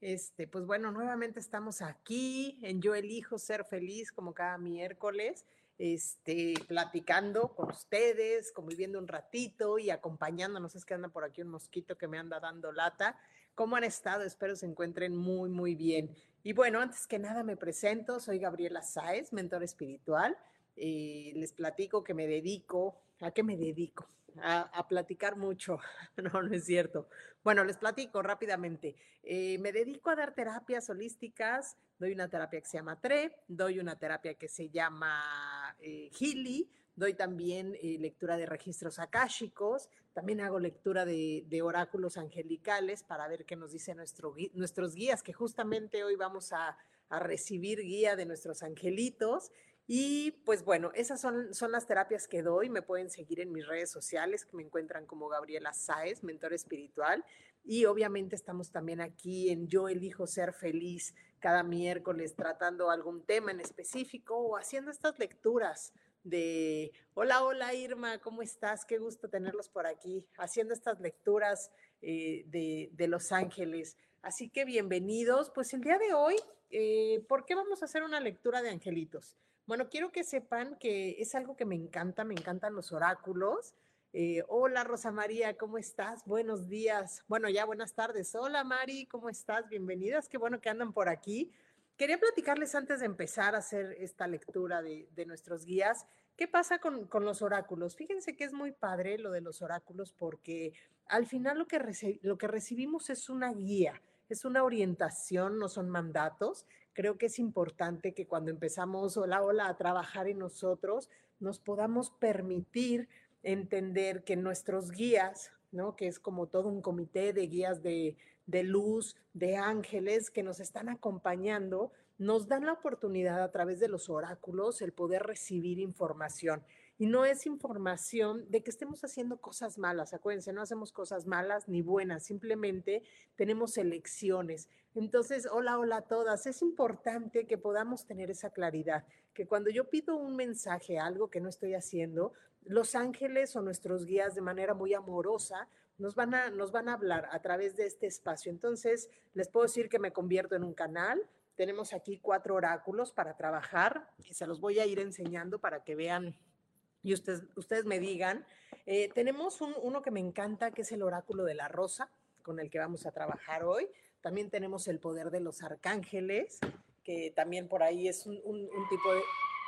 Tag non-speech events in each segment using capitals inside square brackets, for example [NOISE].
Este, pues bueno, nuevamente estamos aquí en Yo Elijo Ser Feliz, como cada miércoles, este, platicando con ustedes, conviviendo un ratito y acompañándonos. Es que anda por aquí un mosquito que me anda dando lata. ¿Cómo han estado? Espero se encuentren muy, muy bien. Y bueno, antes que nada me presento, soy Gabriela Sáez, mentor espiritual. Eh, les platico que me dedico, ¿a qué me dedico? a, platicar mucho. [LAUGHS] No, no es cierto. Bueno, les platico rápidamente. Eh, me dedico a dar terapias holísticas. Doy una terapia que se llama TRE, doy una terapia que se llama eh, Healy, doy también eh, lectura de registros akáshicos, también hago lectura de, oráculos angelicales para ver qué nos dicen nuestro, nuestros guías, que justamente hoy vamos a, a recibir guía de nuestros angelitos y pues bueno, esas son, son las terapias que doy. Me pueden seguir en mis redes sociales, que me encuentran como Gabriela Sáez, mentor espiritual. Y obviamente estamos también aquí en Yo elijo ser feliz cada miércoles tratando algún tema en específico o haciendo estas lecturas de, hola, hola Irma, ¿cómo estás? Qué gusto tenerlos por aquí, haciendo estas lecturas eh, de, de, Los Ángeles. Así que bienvenidos. Pues el día de hoy, eh, ¿por qué vamos a hacer una lectura de angelitos? Bueno, quiero que sepan que es algo que me encanta, me encantan los oráculos. Eh, hola Rosa María, ¿cómo estás? Buenos días. Bueno, ya buenas tardes. Hola Mari, ¿cómo estás? Bienvenidas, qué bueno que andan por aquí. Quería platicarles antes de empezar a hacer esta lectura de, nuestros guías. ¿Qué pasa con, los oráculos? Fíjense que es muy padre lo de los oráculos porque al final lo que, lo que recibimos es una guía, es una orientación, no son mandatos creo que es importante que cuando empezamos hola, hola a trabajar en nosotros, nos podamos permitir entender que nuestros guías, ¿no? que es como todo un comité de guías de, de luz, de ángeles que nos están acompañando, nos dan la oportunidad a través de los oráculos el poder recibir información. Y no es información de que estemos haciendo cosas malas. Acuérdense, no hacemos cosas malas ni buenas, simplemente tenemos elecciones. Entonces, hola, hola a todas. Es importante que podamos tener esa claridad, que cuando yo pido un mensaje, algo que no estoy haciendo, los ángeles o nuestros guías de manera muy amorosa nos van a, nos van a hablar a través de este espacio. Entonces, les puedo decir que me convierto en un canal. Tenemos aquí cuatro oráculos para trabajar y se los voy a ir enseñando para que vean y ustedes, ustedes me digan. Eh, tenemos uno que me encanta, que es el oráculo de la rosa, con el que vamos a trabajar hoy. También tenemos el poder de los arcángeles, que también por ahí es un, tipo de,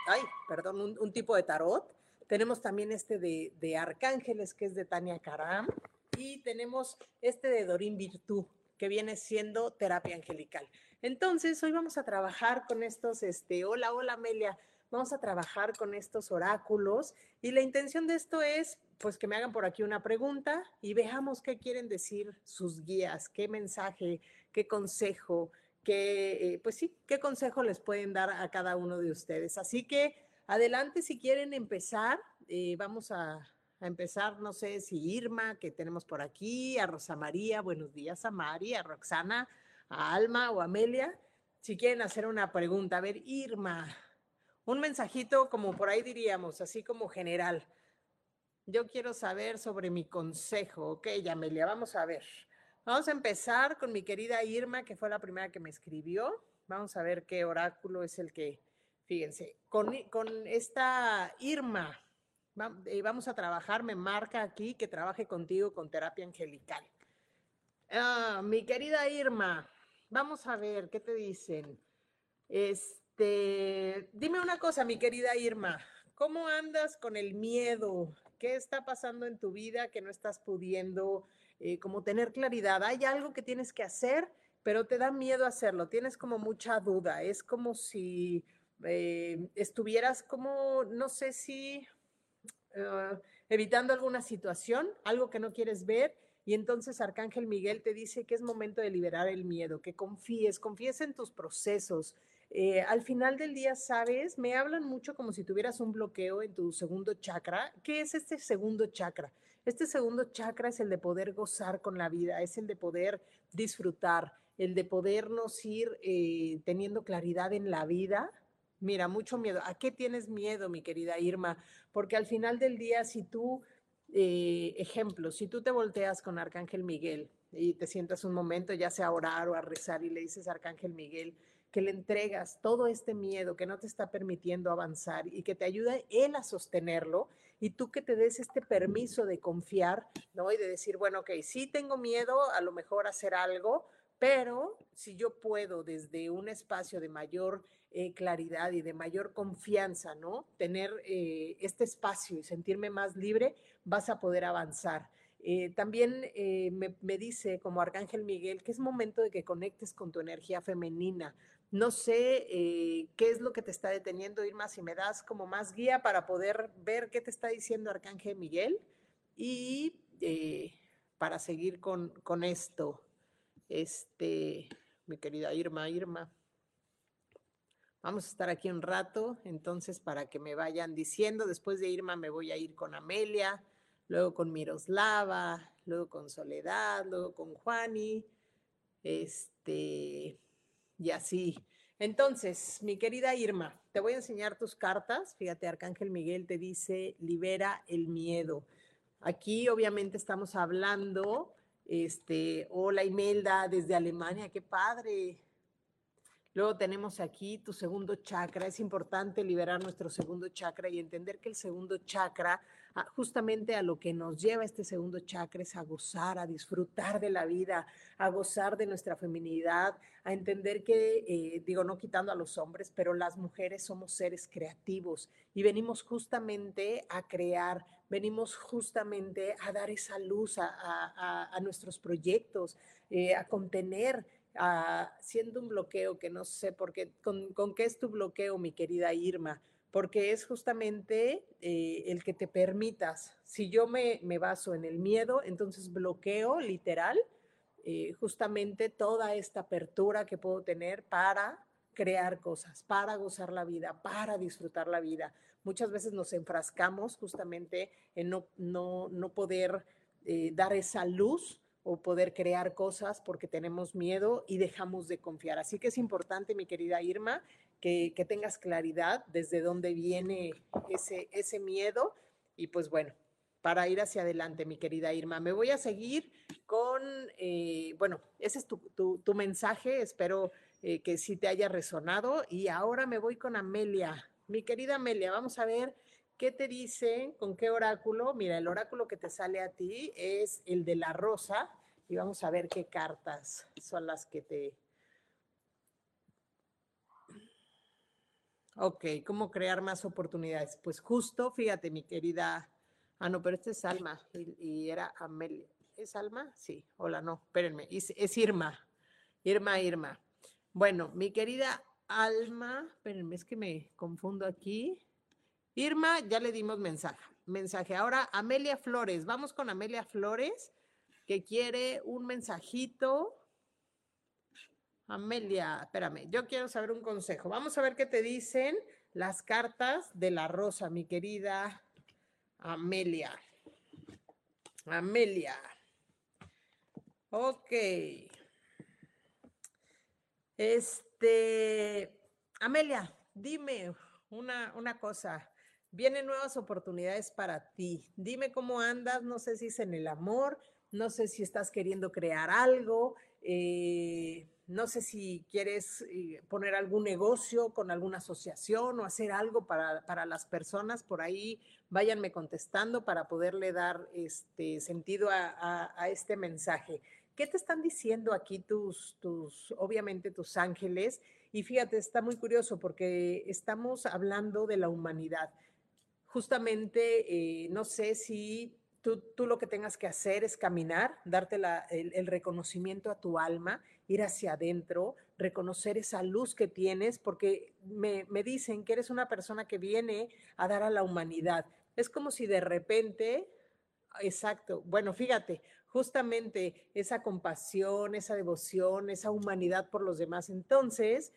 ay, perdón, un, tipo de tarot. Tenemos también este de, de, arcángeles, que es de Tania Karam. Y tenemos este de Dorín Virtud, que viene siendo terapia angelical. Entonces, hoy vamos a trabajar con estos, este, hola, hola Amelia, vamos a trabajar con estos oráculos y la intención de esto es pues que me hagan por aquí una pregunta y veamos qué quieren decir sus guías, qué mensaje, qué consejo, qué, eh, pues sí, qué consejo les pueden dar a cada uno de ustedes. Así que adelante si quieren empezar, eh, vamos a, a, empezar, no sé si Irma, que tenemos por aquí, a Rosa María, buenos días a Mari, a Roxana, a Alma o Amelia. Si quieren hacer una pregunta, a ver, Irma, un mensajito como por ahí diríamos, así como general. Yo quiero saber sobre mi consejo. Ok, Yamelia, vamos a ver. Vamos a empezar con mi querida Irma, que fue la primera que me escribió. Vamos a ver qué oráculo es el que, fíjense, con, con esta Irma, eh, vamos a trabajar, me marca aquí que trabaje contigo con terapia angelical. Ah, mi querida Irma, vamos a ver qué te dicen. Es, este, dime una cosa, mi querida Irma, ¿cómo andas con el miedo? ¿Qué está pasando en tu vida que no estás pudiendo eh, como tener claridad? ¿Hay algo que tienes que hacer, pero te da miedo hacerlo? Tienes como mucha duda. Es como si eh, estuvieras como, no sé si ah, evitando alguna situación, algo que no quieres ver. Y entonces Arcángel Miguel te dice que es momento de liberar el miedo, que confíes, confíes en tus procesos, eh, al final del día, ¿sabes? Me hablan mucho como si tuvieras un bloqueo en tu segundo chakra. ¿Qué es este segundo chakra? Este segundo chakra es el de poder gozar con la vida, es el de poder disfrutar, el de podernos ir eh, teniendo claridad en la vida. Mira, mucho miedo. ¿A qué tienes miedo, mi querida Irma? Porque al final del día, si tú, eh, ejemplo, si tú te volteas con Arcángel Miguel y te sientas un momento, ya sea a orar o a rezar y le dices Arcángel Miguel, que le entregas todo este miedo que no te está permitiendo avanzar y que te ayuda él a sostenerlo y tú que te des este permiso de confiar, ¿no? Y de decir, bueno, ok, sí tengo miedo a lo mejor hacer algo, pero si yo puedo desde un espacio de mayor eh, claridad y de mayor confianza, ¿no? Tener eh, este espacio y sentirme más libre, vas a poder avanzar. Eh, también me, me, dice como Arcángel Miguel que es momento de que conectes con tu energía femenina, no sé eh, qué es lo que te está deteniendo, Irma, si me das como más guía para poder ver qué te está diciendo Arcángel Miguel y eh, para seguir con, con, esto. Este, mi querida Irma, Irma. Vamos a estar aquí un rato, entonces para que me vayan diciendo, después de Irma me voy a ir con Amelia, luego con Miroslava, luego con Soledad, luego con Juani, este, y así. Entonces, mi querida Irma, te voy a enseñar tus cartas. Fíjate, Arcángel Miguel te dice, libera el miedo. Aquí obviamente estamos hablando, este, hola Imelda desde Alemania, qué padre. Luego tenemos aquí tu segundo chakra. Es importante liberar nuestro segundo chakra y entender que el segundo chakra, justamente a lo que nos lleva este segundo chakra es a gozar, a disfrutar de la vida, a gozar de nuestra feminidad, a entender que, eh, digo, no quitando a los hombres, pero las mujeres somos seres creativos y venimos justamente a crear, venimos justamente a dar esa luz a, nuestros proyectos, eh, a contener siendo un bloqueo que no sé por qué, con, qué es tu bloqueo, mi querida Irma, porque es justamente eh, el que te permitas, si yo me, me, baso en el miedo, entonces bloqueo literal eh, justamente toda esta apertura que puedo tener para crear cosas, para gozar la vida, para disfrutar la vida. Muchas veces nos enfrascamos justamente en no, no, no poder eh, dar esa luz o poder crear cosas porque tenemos miedo y dejamos de confiar. Así que es importante, mi querida Irma, que, tengas claridad desde dónde viene ese, ese miedo y pues bueno, para ir hacia adelante, mi querida Irma. Me voy a seguir con, eh, bueno, ese es tu, tu, mensaje, espero eh, que sí te haya resonado y ahora me voy con Amelia. Mi querida Amelia, vamos a ver ¿Qué te dice? ¿Con qué oráculo? Mira, el oráculo que te sale a ti es el de la rosa y vamos a ver qué cartas son las que te... Ok, ¿cómo crear más oportunidades? Pues justo, fíjate, mi querida... Ah, no, pero este es Alma y, era Amelia. ¿Es Alma? Sí. Hola, no, espérenme. Es, es Irma. Irma, Irma. Bueno, mi querida Alma, espérenme, es que me confundo aquí. Irma, ya le dimos mensaje. Mensaje. Ahora, Amelia Flores. Vamos con Amelia Flores, que quiere un mensajito. Amelia, espérame, yo quiero saber un consejo. Vamos a ver qué te dicen las cartas de la rosa, mi querida Amelia. Amelia. Ok. Este, Amelia, dime una, una cosa. Vienen nuevas oportunidades para ti. Dime cómo andas, no sé si es en el amor, no sé si estás queriendo crear algo, eh, no sé si quieres eh, poner algún negocio con alguna asociación o hacer algo para, las personas, por ahí váyanme contestando para poderle dar este sentido a, a, este mensaje. ¿Qué te están diciendo aquí tus, tus, obviamente tus ángeles? Y fíjate, está muy curioso porque estamos hablando de la humanidad justamente, eh, no sé si tú, lo que tengas que hacer es caminar, darte el, reconocimiento a tu alma, ir hacia adentro, reconocer esa luz que tienes, porque me, me dicen que eres una persona que viene a dar a la humanidad. Es como si de repente, exacto, bueno, fíjate, justamente esa compasión, esa devoción, esa humanidad por los demás. Entonces,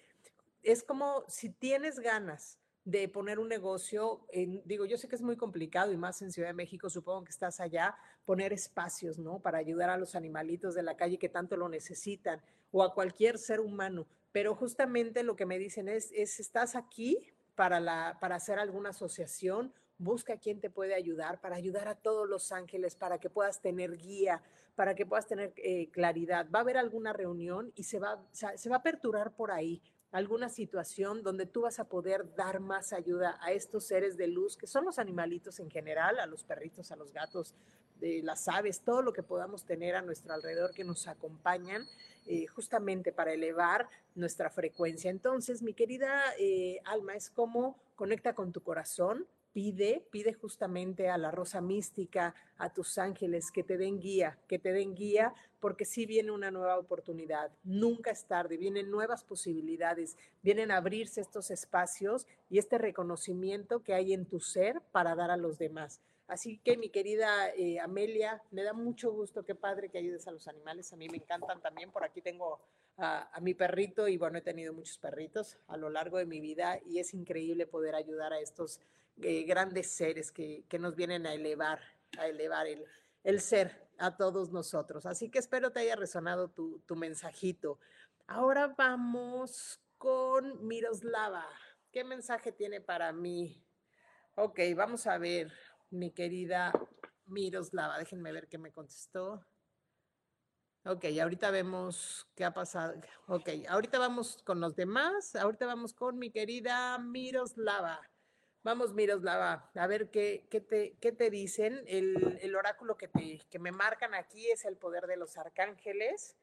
es como si tienes ganas de poner un negocio, en, digo, yo sé que es muy complicado y más en Ciudad de México, supongo que estás allá, poner espacios, ¿no? Para ayudar a los animalitos de la calle que tanto lo necesitan o a cualquier ser humano. Pero justamente lo que me dicen es, es estás aquí para, la, para hacer alguna asociación, busca a quien te puede ayudar, para ayudar a todos los ángeles, para que puedas tener guía, para que puedas tener eh, claridad. Va a haber alguna reunión y se va, se va a aperturar por ahí alguna situación donde tú vas a poder dar más ayuda a estos seres de luz, que son los animalitos en general, a los perritos, a los gatos, de las aves, todo lo que podamos tener a nuestro alrededor que nos acompañan eh, justamente para elevar nuestra frecuencia. Entonces, mi querida eh, alma, es como conecta con tu corazón, pide, pide justamente a la rosa mística, a tus ángeles que te den guía, que te den guía, porque sí viene una nueva oportunidad, nunca es tarde, vienen nuevas posibilidades, vienen a abrirse estos espacios y este reconocimiento que hay en tu ser para dar a los demás. Así que mi querida eh, Amelia, me da mucho gusto, qué padre que ayudes a los animales, a mí me encantan también, por aquí tengo a, mi perrito y bueno, he tenido muchos perritos a lo largo de mi vida y es increíble poder ayudar a estos eh, grandes seres que, nos vienen a elevar, a elevar el, el, ser a todos nosotros. Así que espero te haya resonado tu, tu mensajito. Ahora vamos con Miroslava. ¿Qué mensaje tiene para mí? Ok, vamos a ver, mi querida Miroslava. Déjenme ver qué me contestó. Ok, ahorita vemos qué ha pasado. Ok, ahorita vamos con los demás. Ahorita vamos con mi querida Miroslava. Vamos, Miroslava, a ver qué, qué, te, qué te dicen. El, oráculo que, te, que me marcan aquí es el poder de los arcángeles.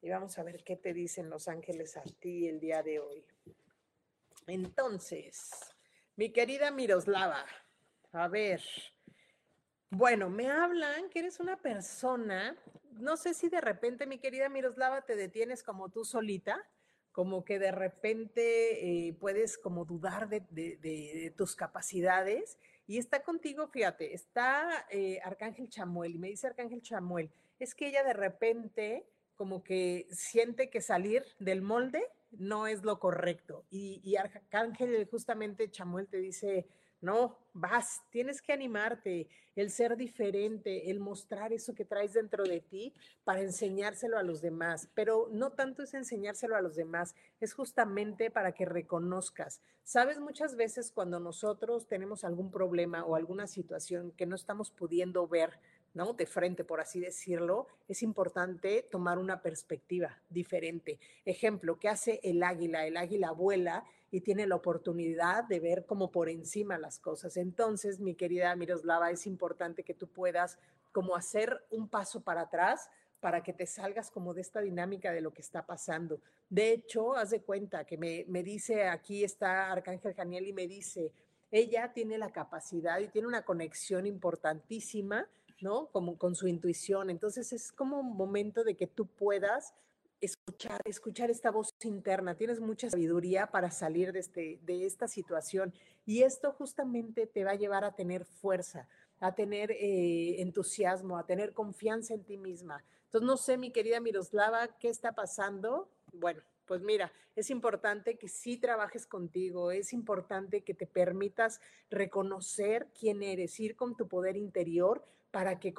Y vamos a ver qué te dicen los ángeles a ti el día de hoy. Entonces, mi querida Miroslava, a ver. Bueno, me hablan que eres una persona, no sé si de repente, mi querida Miroslava, te detienes como tú solita como que de repente eh, puedes como dudar de, tus capacidades y está contigo, fíjate, está eh, Arcángel Chamuel y me dice Arcángel Chamuel, es que ella de repente como que siente que salir del molde no es lo correcto y, y Arcángel justamente Chamuel te dice, no, vas, tienes que animarte, el ser diferente, el mostrar eso que traes dentro de ti para enseñárselo a los demás. Pero no tanto es enseñárselo a los demás, es justamente para que reconozcas. Sabes, muchas veces cuando nosotros tenemos algún problema o alguna situación que no estamos pudiendo ver, ¿no? De frente, por así decirlo, es importante tomar una perspectiva diferente. Ejemplo, ¿qué hace el águila? El águila vuela y tiene la oportunidad de ver como por encima las cosas. Entonces, mi querida Miroslava, es importante que tú puedas como hacer un paso para atrás para que te salgas como de esta dinámica de lo que está pasando. De hecho, haz de cuenta que me, me dice, aquí está Arcángel Janiel y me dice, ella tiene la capacidad y tiene una conexión importantísima, ¿no? Como con su intuición. Entonces es como un momento de que tú puedas escuchar, escuchar esta voz interna. Tienes mucha sabiduría para salir de, este, de esta situación y esto justamente te va a llevar a tener fuerza, a tener eh, entusiasmo, a tener confianza en ti misma. Entonces, no sé, mi querida Miroslava, ¿qué está pasando? Bueno, pues mira, es importante que sí trabajes contigo, es importante que te permitas reconocer quién eres, ir con tu poder interior para que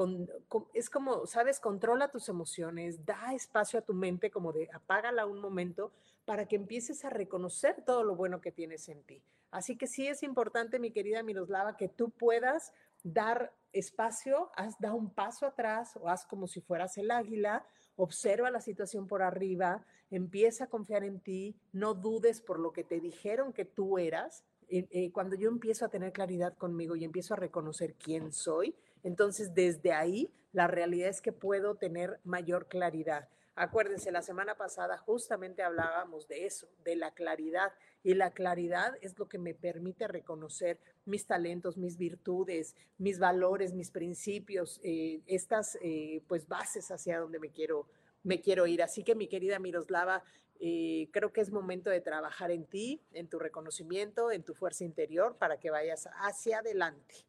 es como, sabes, controla tus emociones, da espacio a tu mente, como de apágala un momento para que empieces a reconocer todo lo bueno que tienes en ti. Así que sí es importante, mi querida Miroslava, que tú puedas dar espacio, haz, da un paso atrás o haz como si fueras el águila, observa la situación por arriba, empieza a confiar en ti, no dudes por lo que te dijeron que tú eras. Eh, eh, cuando yo empiezo a tener claridad conmigo y empiezo a reconocer quién soy, entonces, desde ahí, la realidad es que puedo tener mayor claridad. Acuérdense, la semana pasada justamente hablábamos de eso, de la claridad. Y la claridad es lo que me permite reconocer mis talentos, mis virtudes, mis valores, mis principios, eh, estas eh, pues bases hacia donde me quiero, me quiero ir. Así que mi querida Miroslava, eh, creo que es momento de trabajar en ti, en tu reconocimiento, en tu fuerza interior para que vayas hacia adelante.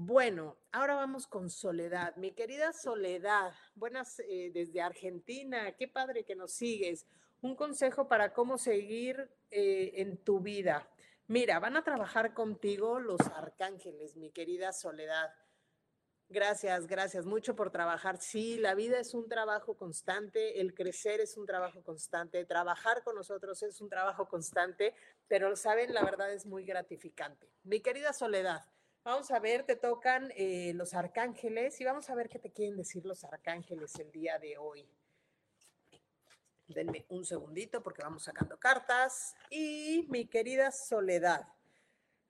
Bueno, ahora vamos con Soledad. Mi querida Soledad, buenas eh, desde Argentina, qué padre que nos sigues. Un consejo para cómo seguir eh, en tu vida? Mira, van a trabajar contigo los arcángeles, mi querida Soledad. Gracias, gracias mucho por trabajar. Sí, la vida es un trabajo constante, el crecer es un trabajo constante, trabajar con nosotros es un trabajo constante, pero saben, la verdad es muy gratificante. Mi querida Soledad, vamos a ver, te tocan eh, los arcángeles y vamos a ver qué te quieren decir los arcángeles el día de hoy. Denme un segundito porque vamos sacando cartas. Y mi querida Soledad.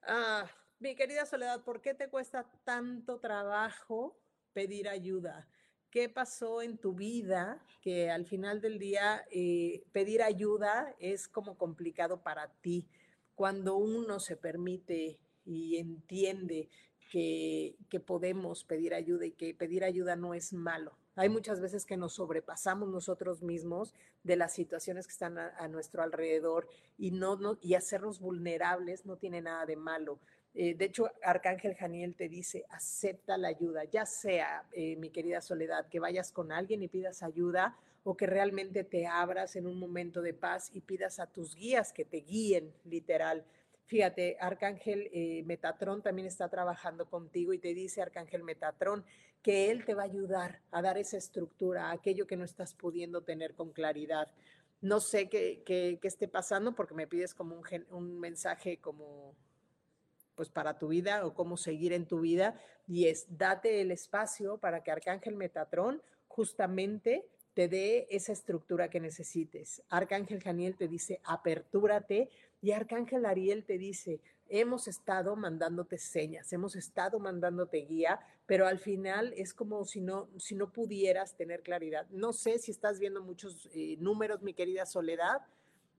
Ah, mi querida Soledad, ¿por qué te cuesta tanto trabajo pedir ayuda? ¿Qué pasó en tu vida que al final del día eh, pedir ayuda es como complicado para ti? Cuando uno se permite y entiende que, que podemos pedir ayuda y que pedir ayuda no es malo. Hay muchas veces que nos sobrepasamos nosotros mismos de las situaciones que están a, nuestro alrededor y, no, no, y hacernos vulnerables no tiene nada de malo. Eh, de hecho, Arcángel Janiel te dice, acepta la ayuda, ya sea, eh, mi querida Soledad, que vayas con alguien y pidas ayuda o que realmente te abras en un momento de paz y pidas a tus guías que te guíen, literal. Fíjate, Arcángel eh, Metatrón también está trabajando contigo y te dice Arcángel Metatrón que él te va a ayudar a dar esa estructura, aquello que no estás pudiendo tener con claridad. No sé qué, qué, qué esté pasando porque me pides como un, un mensaje como pues para tu vida o cómo seguir en tu vida y es date el espacio para que Arcángel Metatrón justamente te dé esa estructura que necesites. Arcángel Janiel te dice, apertúrate y Arcángel Ariel te dice, hemos estado mandándote señas, hemos estado mandándote guía, pero al final es como si no, si no pudieras tener claridad. No sé si estás viendo muchos eh, números, mi querida Soledad,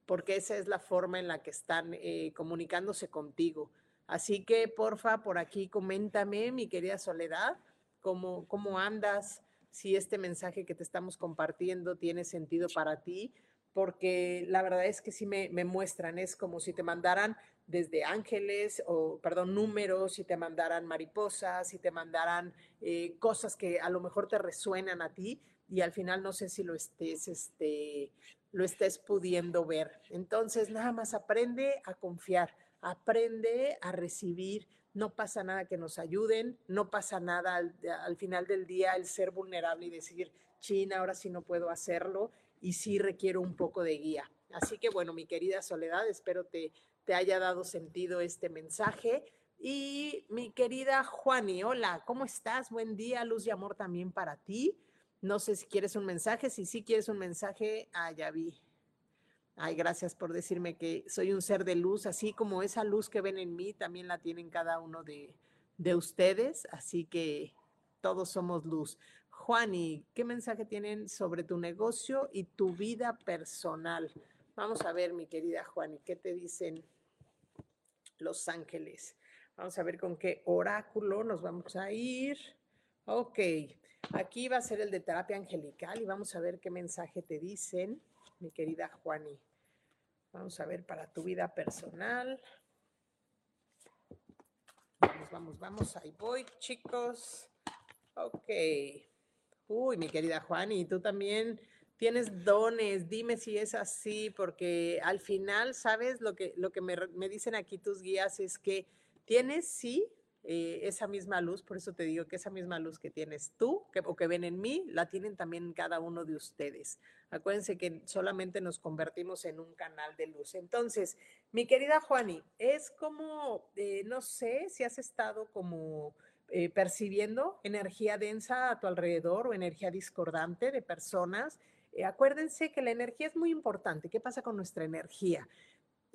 porque esa es la forma en la que están eh, comunicándose contigo. Así que, porfa, por aquí coméntame, mi querida Soledad, cómo, cómo andas, si este mensaje que te estamos compartiendo tiene sentido para ti, porque la verdad es que sí me, muestran, es como si te mandaran desde ángeles o, perdón, números, si te mandaran mariposas, si te mandaran eh, cosas que a lo mejor te resuenan a ti y al final no sé si lo estés, este, lo estés pudiendo ver. Entonces, nada más aprende a confiar aprende a recibir, no pasa nada que nos ayuden, no pasa nada al, final del día el ser vulnerable y decir, China, ahora sí no puedo hacerlo y sí requiero un poco de guía. Así que bueno, mi querida Soledad, espero te, te haya dado sentido este mensaje. Y mi querida Juani, hola, ¿cómo estás? Buen día, luz y amor también para ti. No sé si quieres un mensaje, si sí quieres un mensaje, ah, ya vi, Ay, gracias por decirme que soy un ser de luz, así como esa luz que ven en mí, también la tienen cada uno de, ustedes, así que todos somos luz. Juani, ¿qué mensaje tienen sobre tu negocio y tu vida personal? Vamos a ver, mi querida Juani, ¿qué te dicen los ángeles? Vamos a ver con qué oráculo nos vamos a ir. Ok, aquí va a ser el de terapia angelical y vamos a ver qué mensaje te dicen, mi querida Juani. Vamos a ver para tu vida personal. Vamos, vamos, vamos. Ahí voy, chicos. Ok. Uy, mi querida Juani, tú también tienes dones. Dime si es así, porque al final, ¿sabes? Lo que, lo que me, me dicen aquí tus guías es que tienes, sí, eh, esa misma luz, por eso te digo que esa misma luz que tienes tú que, o que ven en mí, la tienen también cada uno de ustedes. Acuérdense que solamente nos convertimos en un canal de luz. Entonces, mi querida Juani, es como, eh, no sé si has estado como eh, percibiendo energía densa a tu alrededor o energía discordante de personas. acuérdense que la energía es muy importante. ¿Qué pasa con nuestra energía?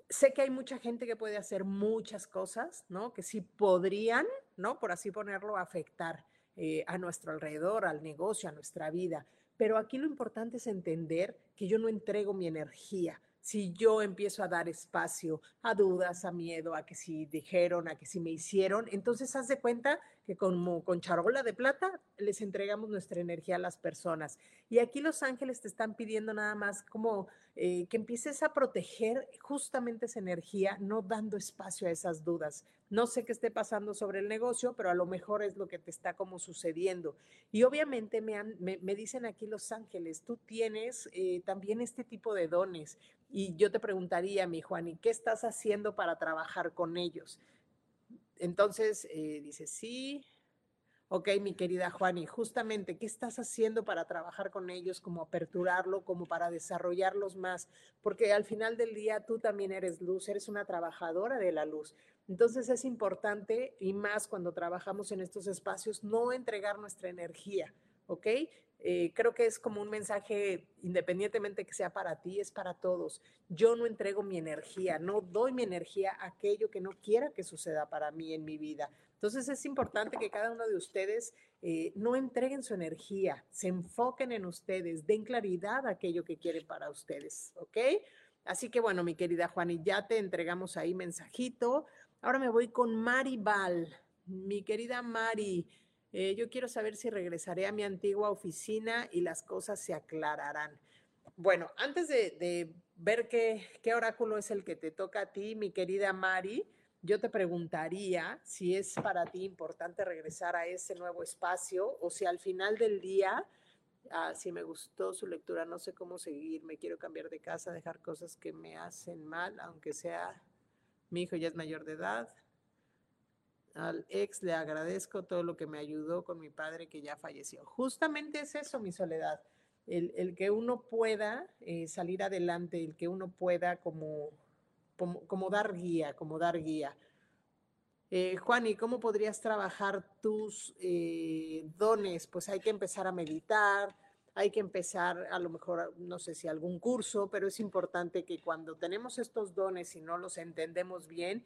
sé que hay mucha gente que puede hacer muchas cosas, ¿no? Que sí podrían, ¿no? Por así ponerlo, afectar eh, a nuestro alrededor, al negocio, a nuestra vida. Pero aquí lo importante es entender que yo no entrego mi energía. Si yo empiezo a dar espacio a dudas, a miedo, a que si dijeron, a que si me hicieron, entonces haz de cuenta que como con charola de plata les entregamos nuestra energía a las personas. Y aquí los ángeles te están pidiendo nada más como eh, que empieces a proteger justamente esa energía, no dando espacio a esas dudas. No sé qué esté pasando sobre el negocio, pero a lo mejor es lo que te está como sucediendo. Y obviamente me, me, dicen aquí los ángeles, tú tienes eh, también este tipo de dones. Y yo te preguntaría, mi Juan, ¿y qué estás haciendo para trabajar con ellos? Entonces, eh, dice, sí, ok, mi querida Juani, justamente, ¿qué estás haciendo para trabajar con ellos, como aperturarlo, como para desarrollarlos más? Porque al final del día tú también eres luz, eres una trabajadora de la luz. Entonces es importante, y más cuando trabajamos en estos espacios, no entregar nuestra energía, ¿ok? Eh, creo que es como un mensaje, independientemente que sea para ti, es para todos. Yo no entrego mi energía, no doy mi energía a aquello que no quiera que suceda para mí en mi vida. Entonces es importante que cada uno de ustedes eh, no entreguen su energía, se enfoquen en ustedes, den claridad a aquello que quieren para ustedes, ¿ok? Así que bueno, mi querida Juani, ya te entregamos ahí mensajito. Ahora me voy con Maribal. Mi querida Mari, eh, yo quiero saber si regresaré a mi antigua oficina y las cosas se aclararán. Bueno, antes de, ver qué, qué, oráculo es el que te toca a ti, mi querida Mari, yo te preguntaría si es para ti importante regresar a ese nuevo espacio o si al final del día, ah, si me gustó su lectura, no sé cómo seguir, me quiero cambiar de casa, dejar cosas que me hacen mal, aunque sea mi hijo ya es mayor de edad, al ex le agradezco todo lo que me ayudó con mi padre que ya falleció. Justamente es eso, mi soledad, el, que uno pueda eh, salir adelante, el que uno pueda como, como, dar guía, como dar guía. Eh, Juan, ¿y cómo podrías trabajar tus eh, dones? Pues hay que empezar a meditar, hay que empezar a lo mejor, no sé si algún curso, pero es importante que cuando tenemos estos dones y no los entendemos bien,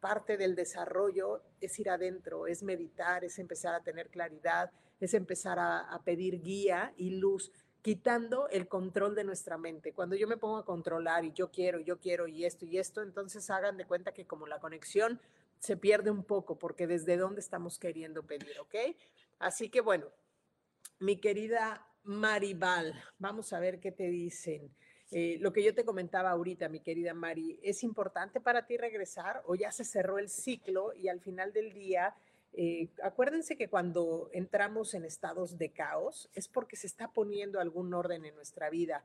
parte del desarrollo es ir adentro, es meditar, es empezar a tener claridad, es empezar a, pedir guía y luz quitando el control de nuestra mente. Cuando yo me pongo a controlar y yo quiero, yo quiero y esto y esto, entonces hagan de cuenta que como la conexión se pierde un poco porque desde dónde estamos queriendo pedir, ¿ok? Así que bueno, mi querida Maribal, vamos a ver qué te dicen. Eh, lo que yo te comentaba ahorita, mi querida Mari, ¿es importante para ti regresar o ya se cerró el ciclo y al final del día, eh, acuérdense que cuando entramos en estados de caos es porque se está poniendo algún orden en nuestra vida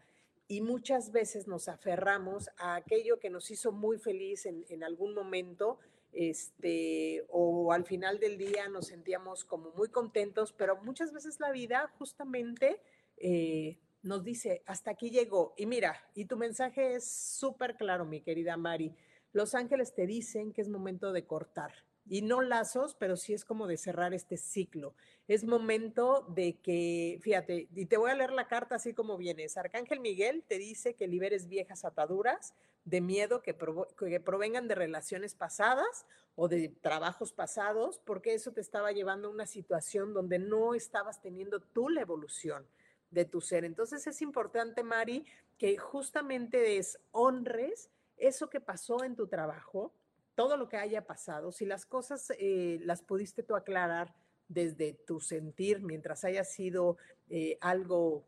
y muchas veces nos aferramos a aquello que nos hizo muy feliz en, algún momento este, o al final del día nos sentíamos como muy contentos, pero muchas veces la vida justamente eh, nos dice, hasta aquí llegó. Y mira, y tu mensaje es súper claro, mi querida Mari. Los ángeles te dicen que es momento de cortar. Y no lazos, pero sí es como de cerrar este ciclo. Es momento de que, fíjate, y te voy a leer la carta así como vienes. Arcángel Miguel te dice que liberes viejas ataduras de miedo que, provengan de relaciones pasadas o de trabajos pasados, porque eso te estaba llevando a una situación donde no estabas teniendo tú la evolución de tu ser. Entonces es importante, Mari, que justamente deshonres eso que pasó en tu trabajo, todo lo que haya pasado, si las cosas eh, las pudiste tú aclarar desde tu sentir mientras haya sido eh, algo,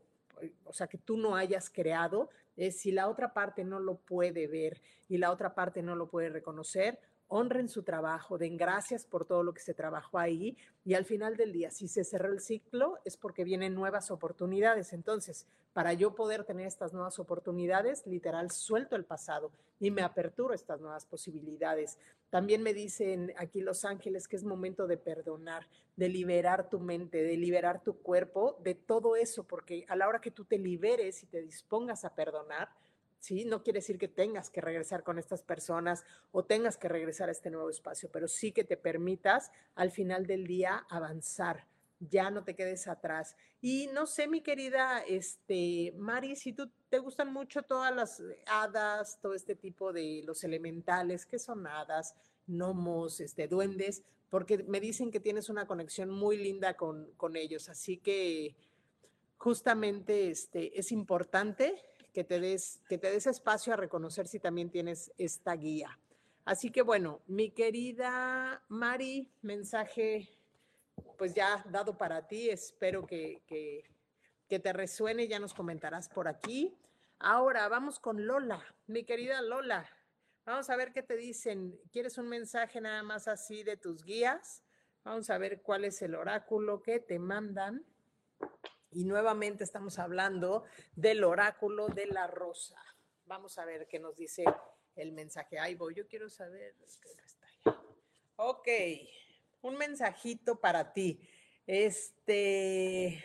o sea, que tú no hayas creado, si la otra parte no lo puede ver y la otra parte no lo puede reconocer, honren su trabajo, den gracias por todo lo que se trabajó ahí y al final del día, si se cerró el ciclo, es porque vienen nuevas oportunidades. Entonces, para yo poder tener estas nuevas oportunidades, literal, suelto el pasado y me aperturo a estas nuevas posibilidades. También me dicen aquí Los Ángeles que es momento de perdonar, de liberar tu mente, de liberar tu cuerpo, de todo eso, porque a la hora que tú te liberes y te dispongas a perdonar, ¿sí? No quiere decir que tengas que regresar con estas personas o tengas que regresar a este nuevo espacio, pero sí que te permitas al final del día avanzar, ya no te quedes atrás. Y no sé, mi querida este, Mari, si tú te gustan mucho todas las hadas, todo este tipo de los elementales, que son hadas, gnomos, este, duendes, porque me dicen que tienes una conexión muy linda con, con ellos. Así que justamente este, es importante que te des, que te des espacio a reconocer si también tienes esta guía. Así que bueno, mi querida Mari, mensaje pues ya dado para ti, espero que, que, que te resuene, ya nos comentarás por aquí. Ahora vamos con Lola, mi querida Lola. Vamos a ver qué te dicen. ¿Quieres un mensaje nada más así de tus guías? Vamos a ver cuál es el oráculo que te mandan. Y nuevamente estamos hablando del oráculo de la rosa. Vamos a ver qué nos dice el mensaje. Ahí voy, yo quiero saber. Ok, un mensajito para ti. Este,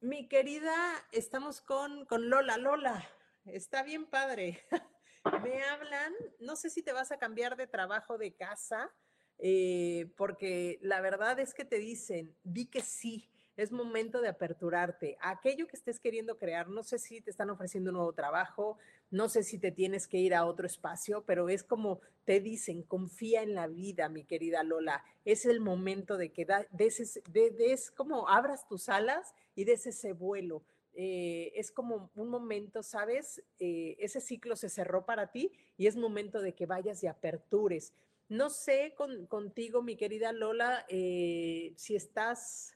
mi querida, estamos con, con Lola. Lola, está bien padre. [LAUGHS] Me hablan, no sé si te vas a cambiar de trabajo de casa, eh, porque la verdad es que te dicen, di que sí, es momento de aperturarte. Aquello que estés queriendo crear, no sé si te están ofreciendo un nuevo trabajo, no sé si te tienes que ir a otro espacio, pero es como te dicen, confía en la vida, mi querida Lola. Es el momento de que des, des, como abras tus alas y des ese vuelo. Eh, es como un momento, ¿sabes? Eh, ese ciclo se cerró para ti y es momento de que vayas y apertures. No sé contigo, mi querida Lola, eh, si estás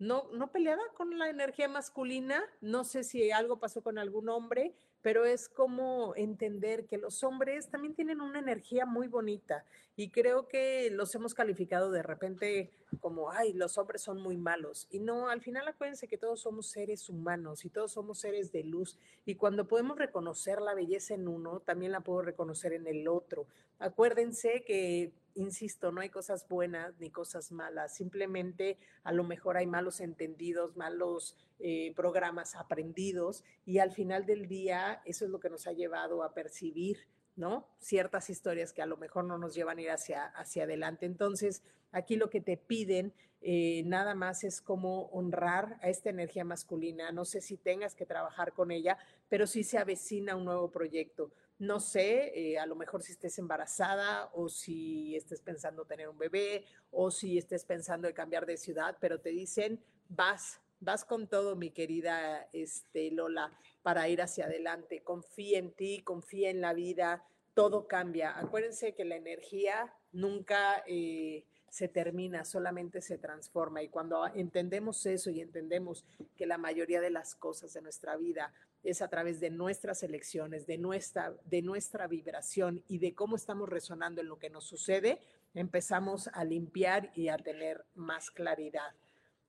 no, no peleada con la energía masculina, no sé si algo pasó con algún hombre, pero es como entender que los hombres también tienen una energía muy bonita y creo que los hemos calificado de repente como, ay, los hombres son muy malos. Y no, al final acuérdense que todos somos seres humanos y todos somos seres de luz. Y cuando podemos reconocer la belleza en uno, también la puedo reconocer en el otro. Acuérdense que insisto, no hay cosas buenas ni cosas malas, simplemente a lo mejor hay malos entendidos, malos eh, programas aprendidos y al final del día eso es lo que nos ha llevado a percibir, ¿no? Ciertas historias que a lo mejor no nos llevan a ir hacia, hacia adelante. Entonces, aquí lo que te piden eh, nada más es como honrar a esta energía masculina. No sé si tengas que trabajar con ella, pero sí se avecina un nuevo proyecto no sé, eh, a lo mejor si estés embarazada o si estés pensando tener un bebé o si estés pensando en cambiar de ciudad, pero te dicen, vas, vas con todo, mi querida este, Lola, para ir hacia adelante. Confía en ti, confía en la vida, todo cambia. Acuérdense que la energía nunca... Eh, se termina, solamente se transforma. Y cuando entendemos eso y entendemos que la mayoría de las cosas de nuestra vida es a través de nuestras elecciones, de nuestra, de nuestra vibración y de cómo estamos resonando en lo que nos sucede, empezamos a limpiar y a tener más claridad.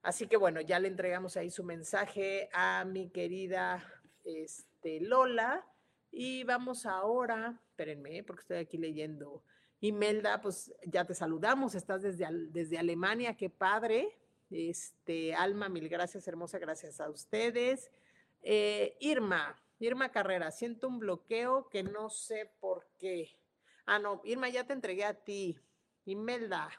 Así que bueno, ya le entregamos ahí su mensaje a mi querida este, Lola y vamos ahora, espérenme, porque estoy aquí leyendo Imelda, pues ya te saludamos, estás desde, desde Alemania, qué padre. Este, Alma, mil gracias, hermosa, gracias a ustedes. Eh, Irma, Irma Carrera, siento un bloqueo que no sé por qué. Ah, no, Irma, ya te entregué a ti. Imelda,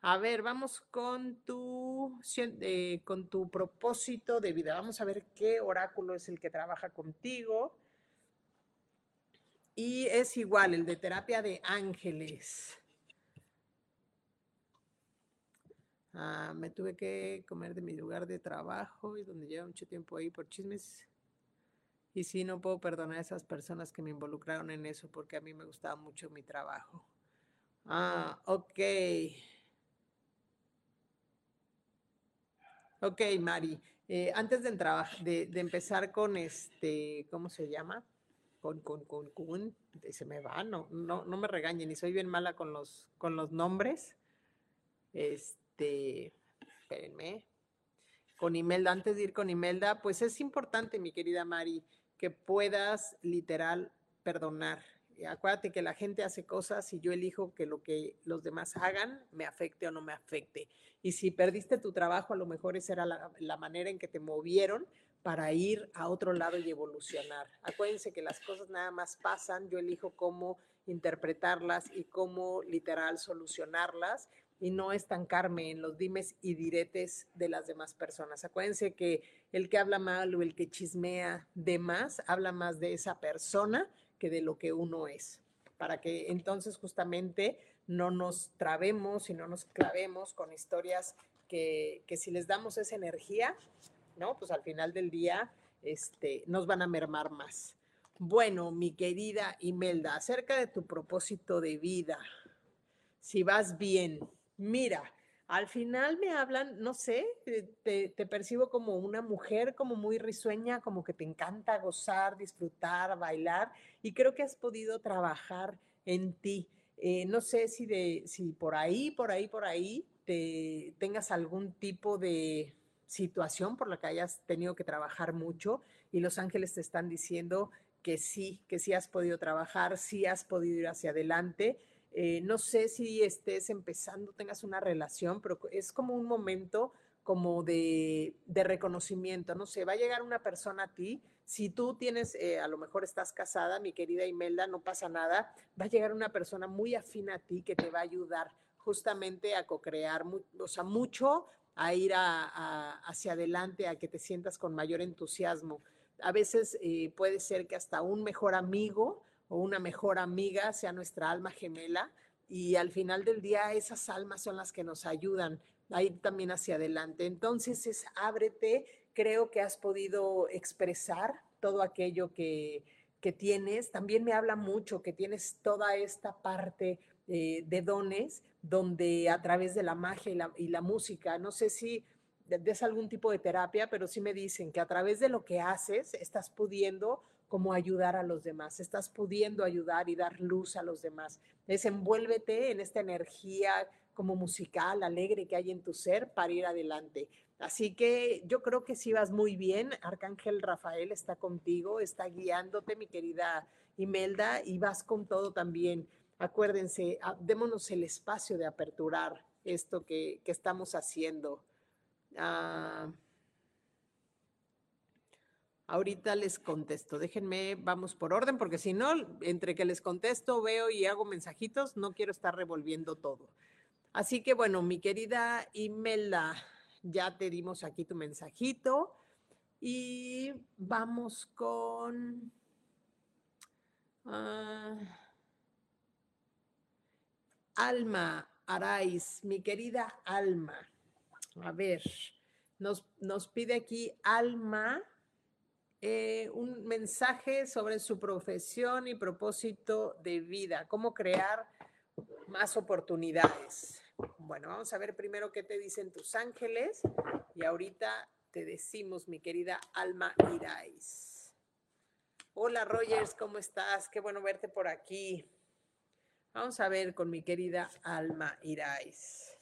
a ver, vamos con tu, eh, con tu propósito de vida. Vamos a ver qué oráculo es el que trabaja contigo. Y es igual, el de terapia de ángeles. Ah, me tuve que comer de mi lugar de trabajo y donde llevo mucho tiempo ahí por chismes. Y sí, no puedo perdonar a esas personas que me involucraron en eso porque a mí me gustaba mucho mi trabajo. Ah, ok. Ok, Mari. Eh, antes de, de, de empezar con este, ¿cómo se llama? Con, con, con, con, se me va, no, no, no me regañen, y soy bien mala con los, con los nombres. Este, espérenme. Con Imelda, antes de ir con Imelda, pues es importante, mi querida Mari, que puedas literal perdonar. Acuérdate que la gente hace cosas y yo elijo que lo que los demás hagan me afecte o no me afecte. Y si perdiste tu trabajo, a lo mejor esa era la, la manera en que te movieron, para ir a otro lado y evolucionar. Acuérdense que las cosas nada más pasan, yo elijo cómo interpretarlas y cómo literal solucionarlas y no estancarme en los dimes y diretes de las demás personas. Acuérdense que el que habla mal o el que chismea de más, habla más de esa persona que de lo que uno es, para que entonces justamente no nos trabemos y no nos clavemos con historias que, que si les damos esa energía, ¿no? Pues al final del día este, nos van a mermar más. Bueno, mi querida Imelda, acerca de tu propósito de vida, si vas bien, mira, al final me hablan, no sé, te, te, percibo como una mujer como muy risueña, como que te encanta gozar, disfrutar, bailar, y creo que has podido trabajar en ti. Eh, no sé si, de, si por ahí, por ahí, por ahí, te, tengas algún tipo de situación por la que hayas tenido que trabajar mucho y los ángeles te están diciendo que sí, que sí has podido trabajar, sí has podido ir hacia adelante. Eh, no sé si estés empezando, tengas una relación, pero es como un momento como de, de, reconocimiento, no sé, va a llegar una persona a ti, si tú tienes, eh, a lo mejor estás casada, mi querida Imelda, no pasa nada, va a llegar una persona muy afín a ti que te va a ayudar justamente a co-crear, o sea, mucho a ir hacia adelante, a que te sientas con mayor entusiasmo a veces eh, puede ser que hasta un mejor amigo o una mejor amiga sea nuestra alma gemela y al final del día esas almas son las que nos ayudan a ir también hacia adelante. Entonces es ábrete, creo que has podido expresar todo aquello que, tienes. También me habla mucho que tienes toda esta parte eh, de dones donde a través de la magia y la, música, no sé si des algún tipo de terapia, pero sí me dicen que a través de lo que haces estás pudiendo como ayudar a los demás, estás pudiendo ayudar y dar luz a los demás. Desenvuélvete en esta energía como musical, alegre que hay en tu ser para ir adelante. Así que yo creo que sí vas muy bien. Arcángel Rafael está contigo, está guiándote, mi querida Imelda, y vas con todo también. Acuérdense, ah, démonos el espacio de aperturar esto que, que estamos haciendo. Ah, ahorita les contesto. Déjenme, vamos por orden, porque si no, entre que les contesto, veo y hago mensajitos, no quiero estar revolviendo todo. Así que bueno, mi querida Imelda, ya te dimos aquí tu mensajito y vamos con... Ah, Alma Araiz, mi querida Alma. A ver, nos, nos pide aquí Alma eh, un mensaje sobre su profesión y propósito de vida, cómo crear más oportunidades. Bueno, vamos a ver primero qué te dicen tus ángeles y ahorita te decimos, mi querida Alma Irais. Hola Rogers, ¿cómo estás? Qué bueno verte por aquí. Vamos a ver con mi querida Alma Irais.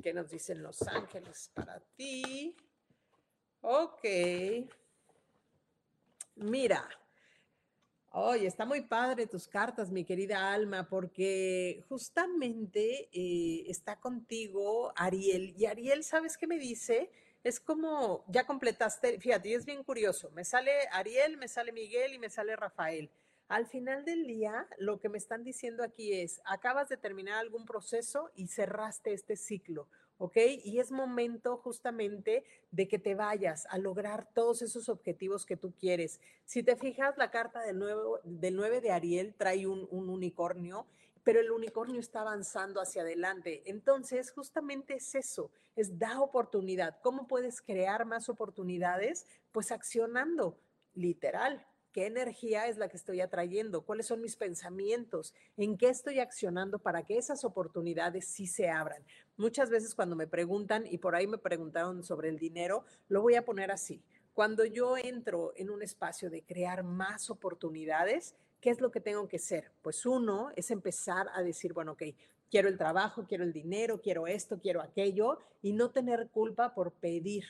¿Qué nos dicen los ángeles para ti? Ok. Mira. Oye, está muy padre tus cartas, mi querida Alma, porque justamente eh, está contigo Ariel. Y Ariel, ¿sabes qué me dice? Es como, ya completaste, fíjate, y es bien curioso. Me sale Ariel, me sale Miguel y me sale Rafael. Al final del día, lo que me están diciendo aquí es, acabas de terminar algún proceso y cerraste este ciclo, ¿ok? Y es momento justamente de que te vayas a lograr todos esos objetivos que tú quieres. Si te fijas, la carta del 9, del 9 de Ariel trae un, un unicornio pero el unicornio está avanzando hacia adelante. Entonces, justamente es eso, es da oportunidad. ¿Cómo puedes crear más oportunidades? Pues accionando, literal, ¿Qué energía es la que estoy atrayendo? ¿Cuáles son mis pensamientos? ¿En qué estoy accionando para que esas oportunidades sí se abran? Muchas veces cuando me preguntan, y por ahí me preguntaron sobre el dinero, lo voy a poner así. Cuando yo entro en un espacio de crear más oportunidades, ¿qué es lo que tengo que hacer? Pues uno es empezar a decir, bueno, ok, quiero el trabajo, quiero el dinero, quiero esto, quiero aquello, y no tener culpa por pedir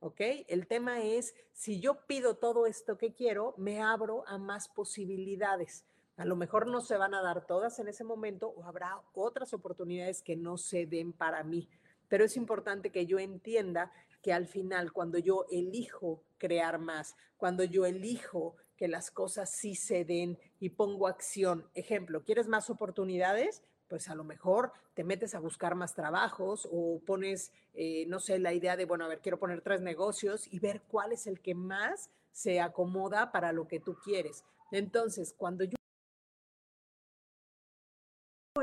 ¿ok? El tema es, si yo pido todo esto que quiero, me abro a más posibilidades. A lo mejor no se van a dar todas en ese momento o habrá otras oportunidades que no se den para mí. Pero es importante que yo entienda que al final, cuando yo elijo crear más, cuando yo elijo que las cosas sí se den y pongo acción, ejemplo, ¿quieres más oportunidades? Pues a lo mejor te metes a buscar más trabajos o pones, eh, no sé, la idea de, bueno, a ver, quiero poner tres negocios y ver cuál es el que más se acomoda para lo que tú quieres. Entonces, cuando yo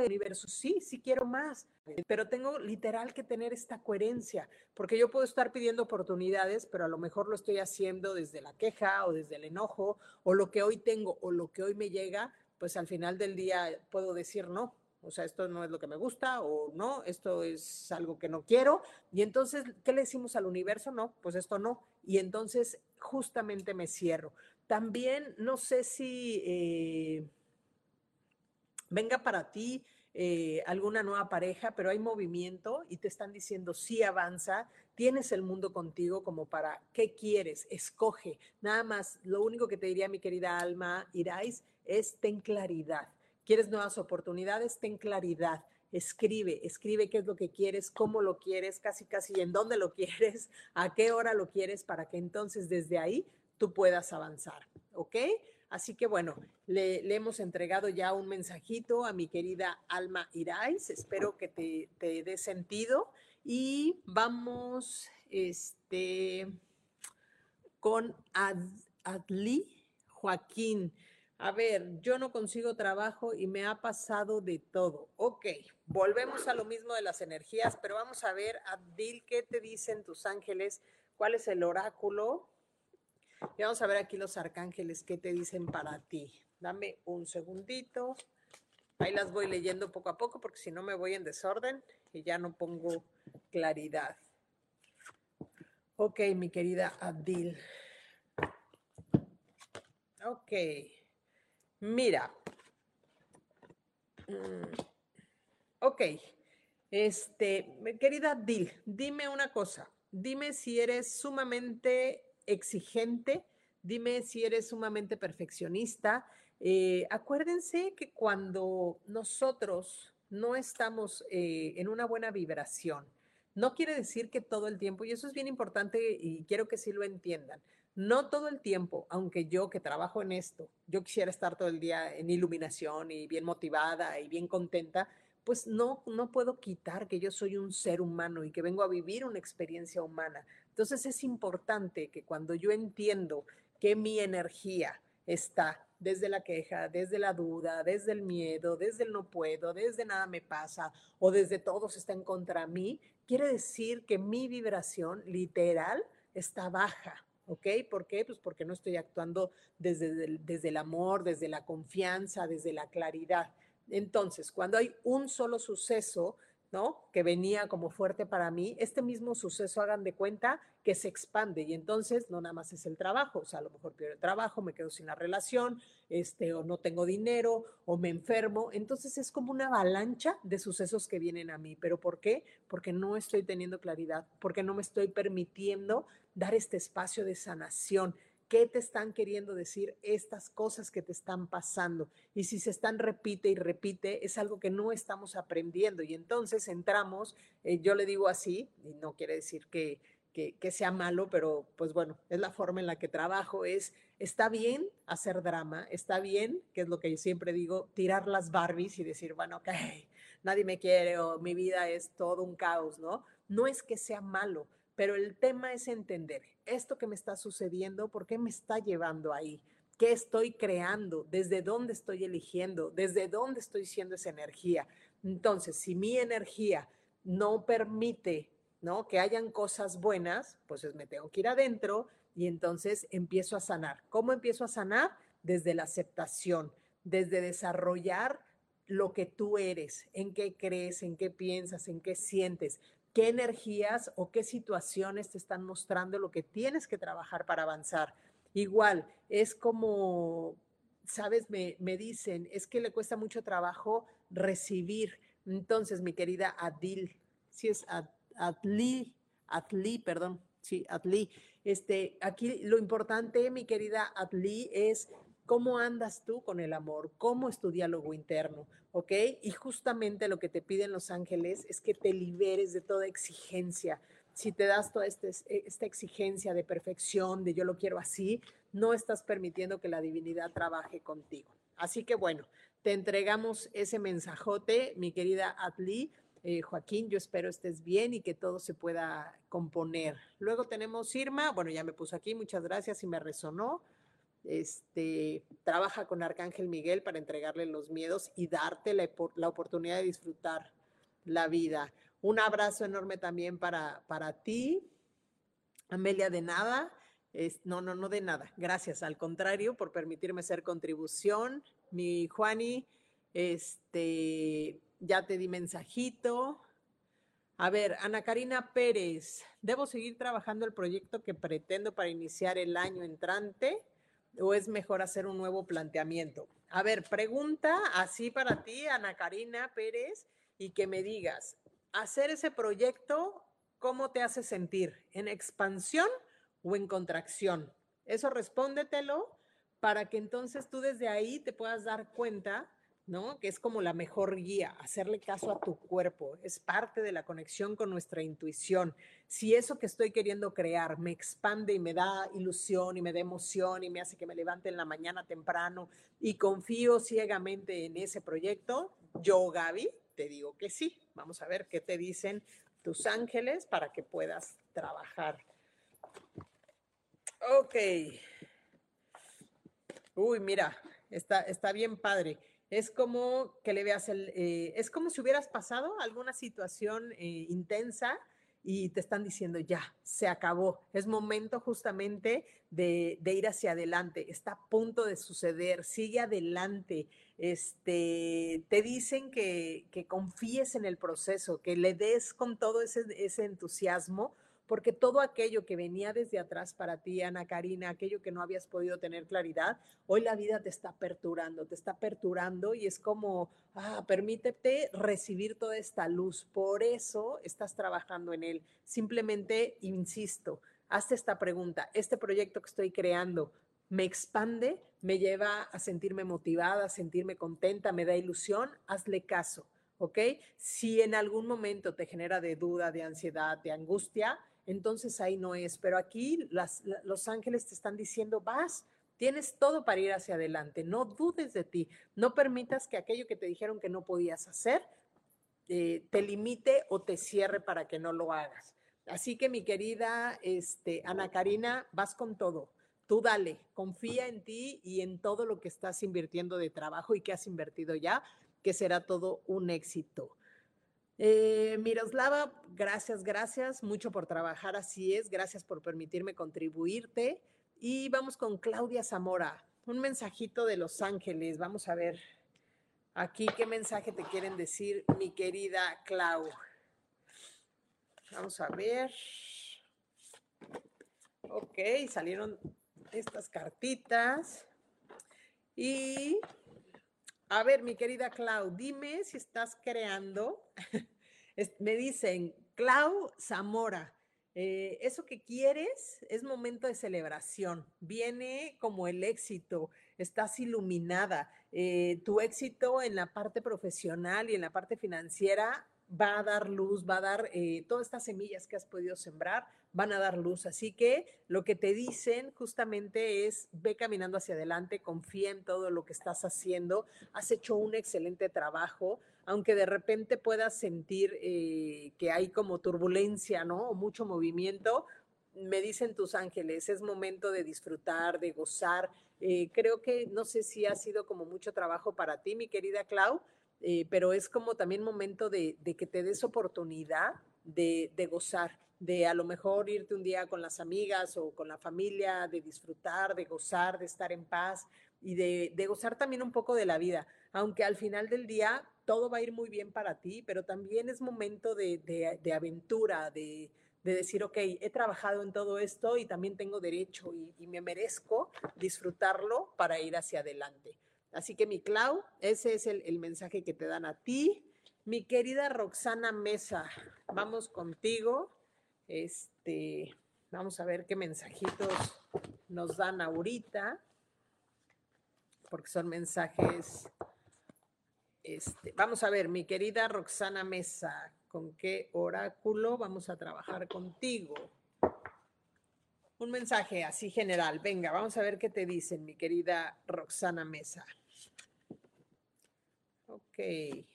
universo, sí, sí quiero más, pero tengo literal que tener esta coherencia, porque yo puedo estar pidiendo oportunidades, pero a lo mejor lo estoy haciendo desde la queja o desde el enojo, o lo que hoy tengo o lo que hoy me llega, pues al final del día puedo decir no, o sea, esto no es lo que me gusta o no, esto es algo que no quiero. Y entonces, ¿qué le decimos al universo? No, pues esto no. Y entonces justamente me cierro. También no sé si eh, venga para ti eh, alguna nueva pareja, pero hay movimiento y te están diciendo sí avanza, tienes el mundo contigo como para qué quieres, escoge. Nada más, lo único que te diría mi querida Alma Irais es ten claridad ¿Quieres nuevas oportunidades? Ten claridad. Escribe, escribe qué es lo que quieres, cómo lo quieres, casi, casi en dónde lo [LAUGHS] quieres, a qué hora lo quieres, para que entonces desde ahí tú puedas avanzar. ¿Ok? Así que bueno, le, hemos entregado ya un mensajito a mi querida Alma Irais. Espero que te, te dé sentido. Y vamos este, con Adli Joaquín. A ver, yo no consigo trabajo y me ha pasado de todo. Ok, volvemos a lo mismo de las energías, pero vamos a ver, Abdil, ¿qué te dicen tus ángeles? ¿Cuál es el oráculo? Y vamos a ver aquí los arcángeles, ¿qué te dicen para ti? Dame un segundito. Ahí las voy leyendo poco a poco porque si no me voy en desorden y ya no pongo claridad. Ok, mi querida Abdil. Ok. Mira. Mm, ok. Este, querida Dil, dime una cosa. Dime si eres sumamente exigente, dime si eres sumamente perfeccionista. Eh, acuérdense que cuando nosotros no estamos eh, en una buena vibración, no quiere decir que todo el tiempo, y eso es bien importante y quiero que sí lo entiendan, no todo el tiempo, aunque yo que trabajo en esto, yo quisiera estar todo el día en iluminación y bien motivada y bien contenta, pues no, no puedo quitar que yo soy un ser humano y que vengo a vivir una experiencia humana. Entonces es importante que cuando yo entiendo que mi energía está desde la queja, desde la duda, desde el miedo, desde el no puedo, desde nada me pasa o desde todos están contra mí, quiere decir que mi vibración literal está baja ¿Ok? ¿Por qué? Pues porque no estoy actuando desde el, desde el amor, desde la confianza, desde la claridad. Entonces, cuando hay un solo suceso, ¿no? Que venía como fuerte para mí, este mismo suceso hagan de cuenta que se expande y entonces no nada más es el trabajo, o sea, a lo mejor pierdo el trabajo, me quedo sin la relación, este, o no tengo dinero, o me enfermo, entonces es como una avalancha de sucesos que vienen a mí, pero ¿por qué? Porque no estoy teniendo claridad, porque no me estoy permitiendo dar este espacio de sanación. ¿Qué te están queriendo decir estas cosas que te están pasando? Y si se están repite y repite, es algo que no estamos aprendiendo. Y entonces entramos, eh, yo le digo así, y no quiere decir que, que, sea malo, pero pues bueno, es la forma en la que trabajo, es, está bien hacer drama, está bien, que es lo que yo siempre digo, tirar las Barbies y decir, bueno, ok, nadie me quiere o mi vida es todo un caos, ¿no? No es que sea malo, pero el tema es entender esto que me está sucediendo, por qué me está llevando ahí, qué estoy creando, desde dónde estoy eligiendo, desde dónde estoy siendo esa energía. Entonces, si mi energía no permite, ¿no? Que hayan cosas buenas, pues me tengo que ir adentro y entonces empiezo a sanar. ¿Cómo empiezo a sanar? Desde la aceptación, desde desarrollar lo que tú eres, en qué crees, en qué piensas, en qué sientes, qué energías o qué situaciones te están mostrando lo que tienes que trabajar para avanzar. Igual, es como, sabes, me, dicen, es que le cuesta mucho trabajo recibir. Entonces, mi querida Adil, si es Adli, Adli, perdón, sí, Adli, este, aquí lo importante, mi querida Adli, es ¿Cómo andas tú con el amor? ¿Cómo es tu diálogo interno? ¿Ok? Y justamente lo que te piden los ángeles es que te liberes de toda exigencia. Si te das toda este, esta exigencia de perfección, de yo lo quiero así, no estás permitiendo que la divinidad trabaje contigo. Así que bueno, te entregamos ese mensajote, mi querida Atli. Eh, Joaquín, yo espero estés bien y que todo se pueda componer. Luego tenemos Irma, bueno, ya me puso aquí, muchas gracias y me resonó. Este, trabaja con Arcángel Miguel para entregarle los miedos y darte la, la oportunidad de disfrutar la vida. Un abrazo enorme también para, para ti, Amelia, de nada. Es, no, no, no de nada. Gracias, al contrario, por permitirme ser contribución. Mi Juani, este, ya te di mensajito. A ver, Ana Karina Pérez, ¿debo seguir trabajando el proyecto que pretendo para iniciar el año entrante o es mejor hacer un nuevo planteamiento? A ver, pregunta así para ti, Ana Karina Pérez, y que me digas, hacer ese proyecto, ¿cómo te hace sentir? ¿En expansión o en contracción? Eso respóndetelo para que entonces tú desde ahí te puedas dar cuenta, ¿no? Que es como la mejor guía, hacerle caso a tu cuerpo, es parte de la conexión con nuestra intuición. Si eso que estoy queriendo crear me expande y me da ilusión y me da emoción y me hace que me levante en la mañana temprano y confío ciegamente en ese proyecto, yo, Gaby, te digo que sí. Vamos a ver qué te dicen tus ángeles para que puedas trabajar. Ok. Uy, mira, está, está bien padre. Es como que le veas el, eh, es como si hubieras pasado alguna situación eh, intensa y te están diciendo, ya, se acabó. Es momento justamente de, de, ir hacia adelante. Está a punto de suceder. Sigue adelante este, te dicen que, confíes en el proceso, que le des con todo ese, ese entusiasmo, porque todo aquello que venía desde atrás para ti, Ana Karina, aquello que no habías podido tener claridad, hoy la vida te está aperturando, te está aperturando y es como, ah, permítete recibir toda esta luz. Por eso estás trabajando en él. Simplemente, insisto, hazte esta pregunta, este proyecto que estoy creando, me expande, me lleva a sentirme motivada, a sentirme contenta, me da ilusión, hazle caso, ¿ok? Si en algún momento te genera de duda, de ansiedad, de angustia, entonces ahí no es. Pero aquí los ángeles te están diciendo, vas, tienes todo para ir hacia adelante, no dudes de ti, no permitas que aquello que te dijeron que no podías hacer eh, te limite o te cierre para que no lo hagas. Así que mi querida este, Ana Karina, vas con todo Tú dale, confía en ti y en todo lo que estás invirtiendo de trabajo y que has invertido ya, que será todo un éxito. Eh, Miroslava, gracias, gracias, mucho por trabajar, así es, gracias por permitirme contribuirte. Y vamos con Claudia Zamora, un mensajito de Los Ángeles, vamos a ver aquí qué mensaje te quieren decir, mi querida Clau. Vamos a ver. Ok, salieron estas cartitas. Y a ver, mi querida Clau, dime si estás creando. [LAUGHS] Me dicen, Clau Zamora, eh, eso que quieres es momento de celebración. Viene como el éxito, estás iluminada. Eh, tu éxito en la parte profesional y en la parte financiera va a dar luz, va a dar eh, todas estas semillas que has podido sembrar, van a dar luz. Así que lo que te dicen justamente es, ve caminando hacia adelante, confía en todo lo que estás haciendo, has hecho un excelente trabajo, aunque de repente puedas sentir eh, que hay como turbulencia, ¿no? O mucho movimiento. Me dicen tus ángeles, es momento de disfrutar, de gozar. Eh, creo que no sé si ha sido como mucho trabajo para ti, mi querida Clau, eh, pero es como también momento de, que te des oportunidad de, gozar de a lo mejor irte un día con las amigas o con la familia, de disfrutar, de gozar, de estar en paz y de, gozar también un poco de la vida, aunque al final del día todo va a ir muy bien para ti, pero también es momento de, aventura, de, decir, ok, he trabajado en todo esto y también tengo derecho y me merezco disfrutarlo para ir hacia adelante. Así que mi Clau, ese es el, mensaje que te dan a ti. Mi querida Roxana Mesa, vamos contigo. Este, vamos a ver qué mensajitos nos dan ahorita, porque son mensajes. Este, vamos a ver, mi querida Roxana Mesa, ¿con qué oráculo vamos a trabajar contigo? Un mensaje así general. Venga, vamos a ver qué te dicen, mi querida Roxana Mesa. Ok.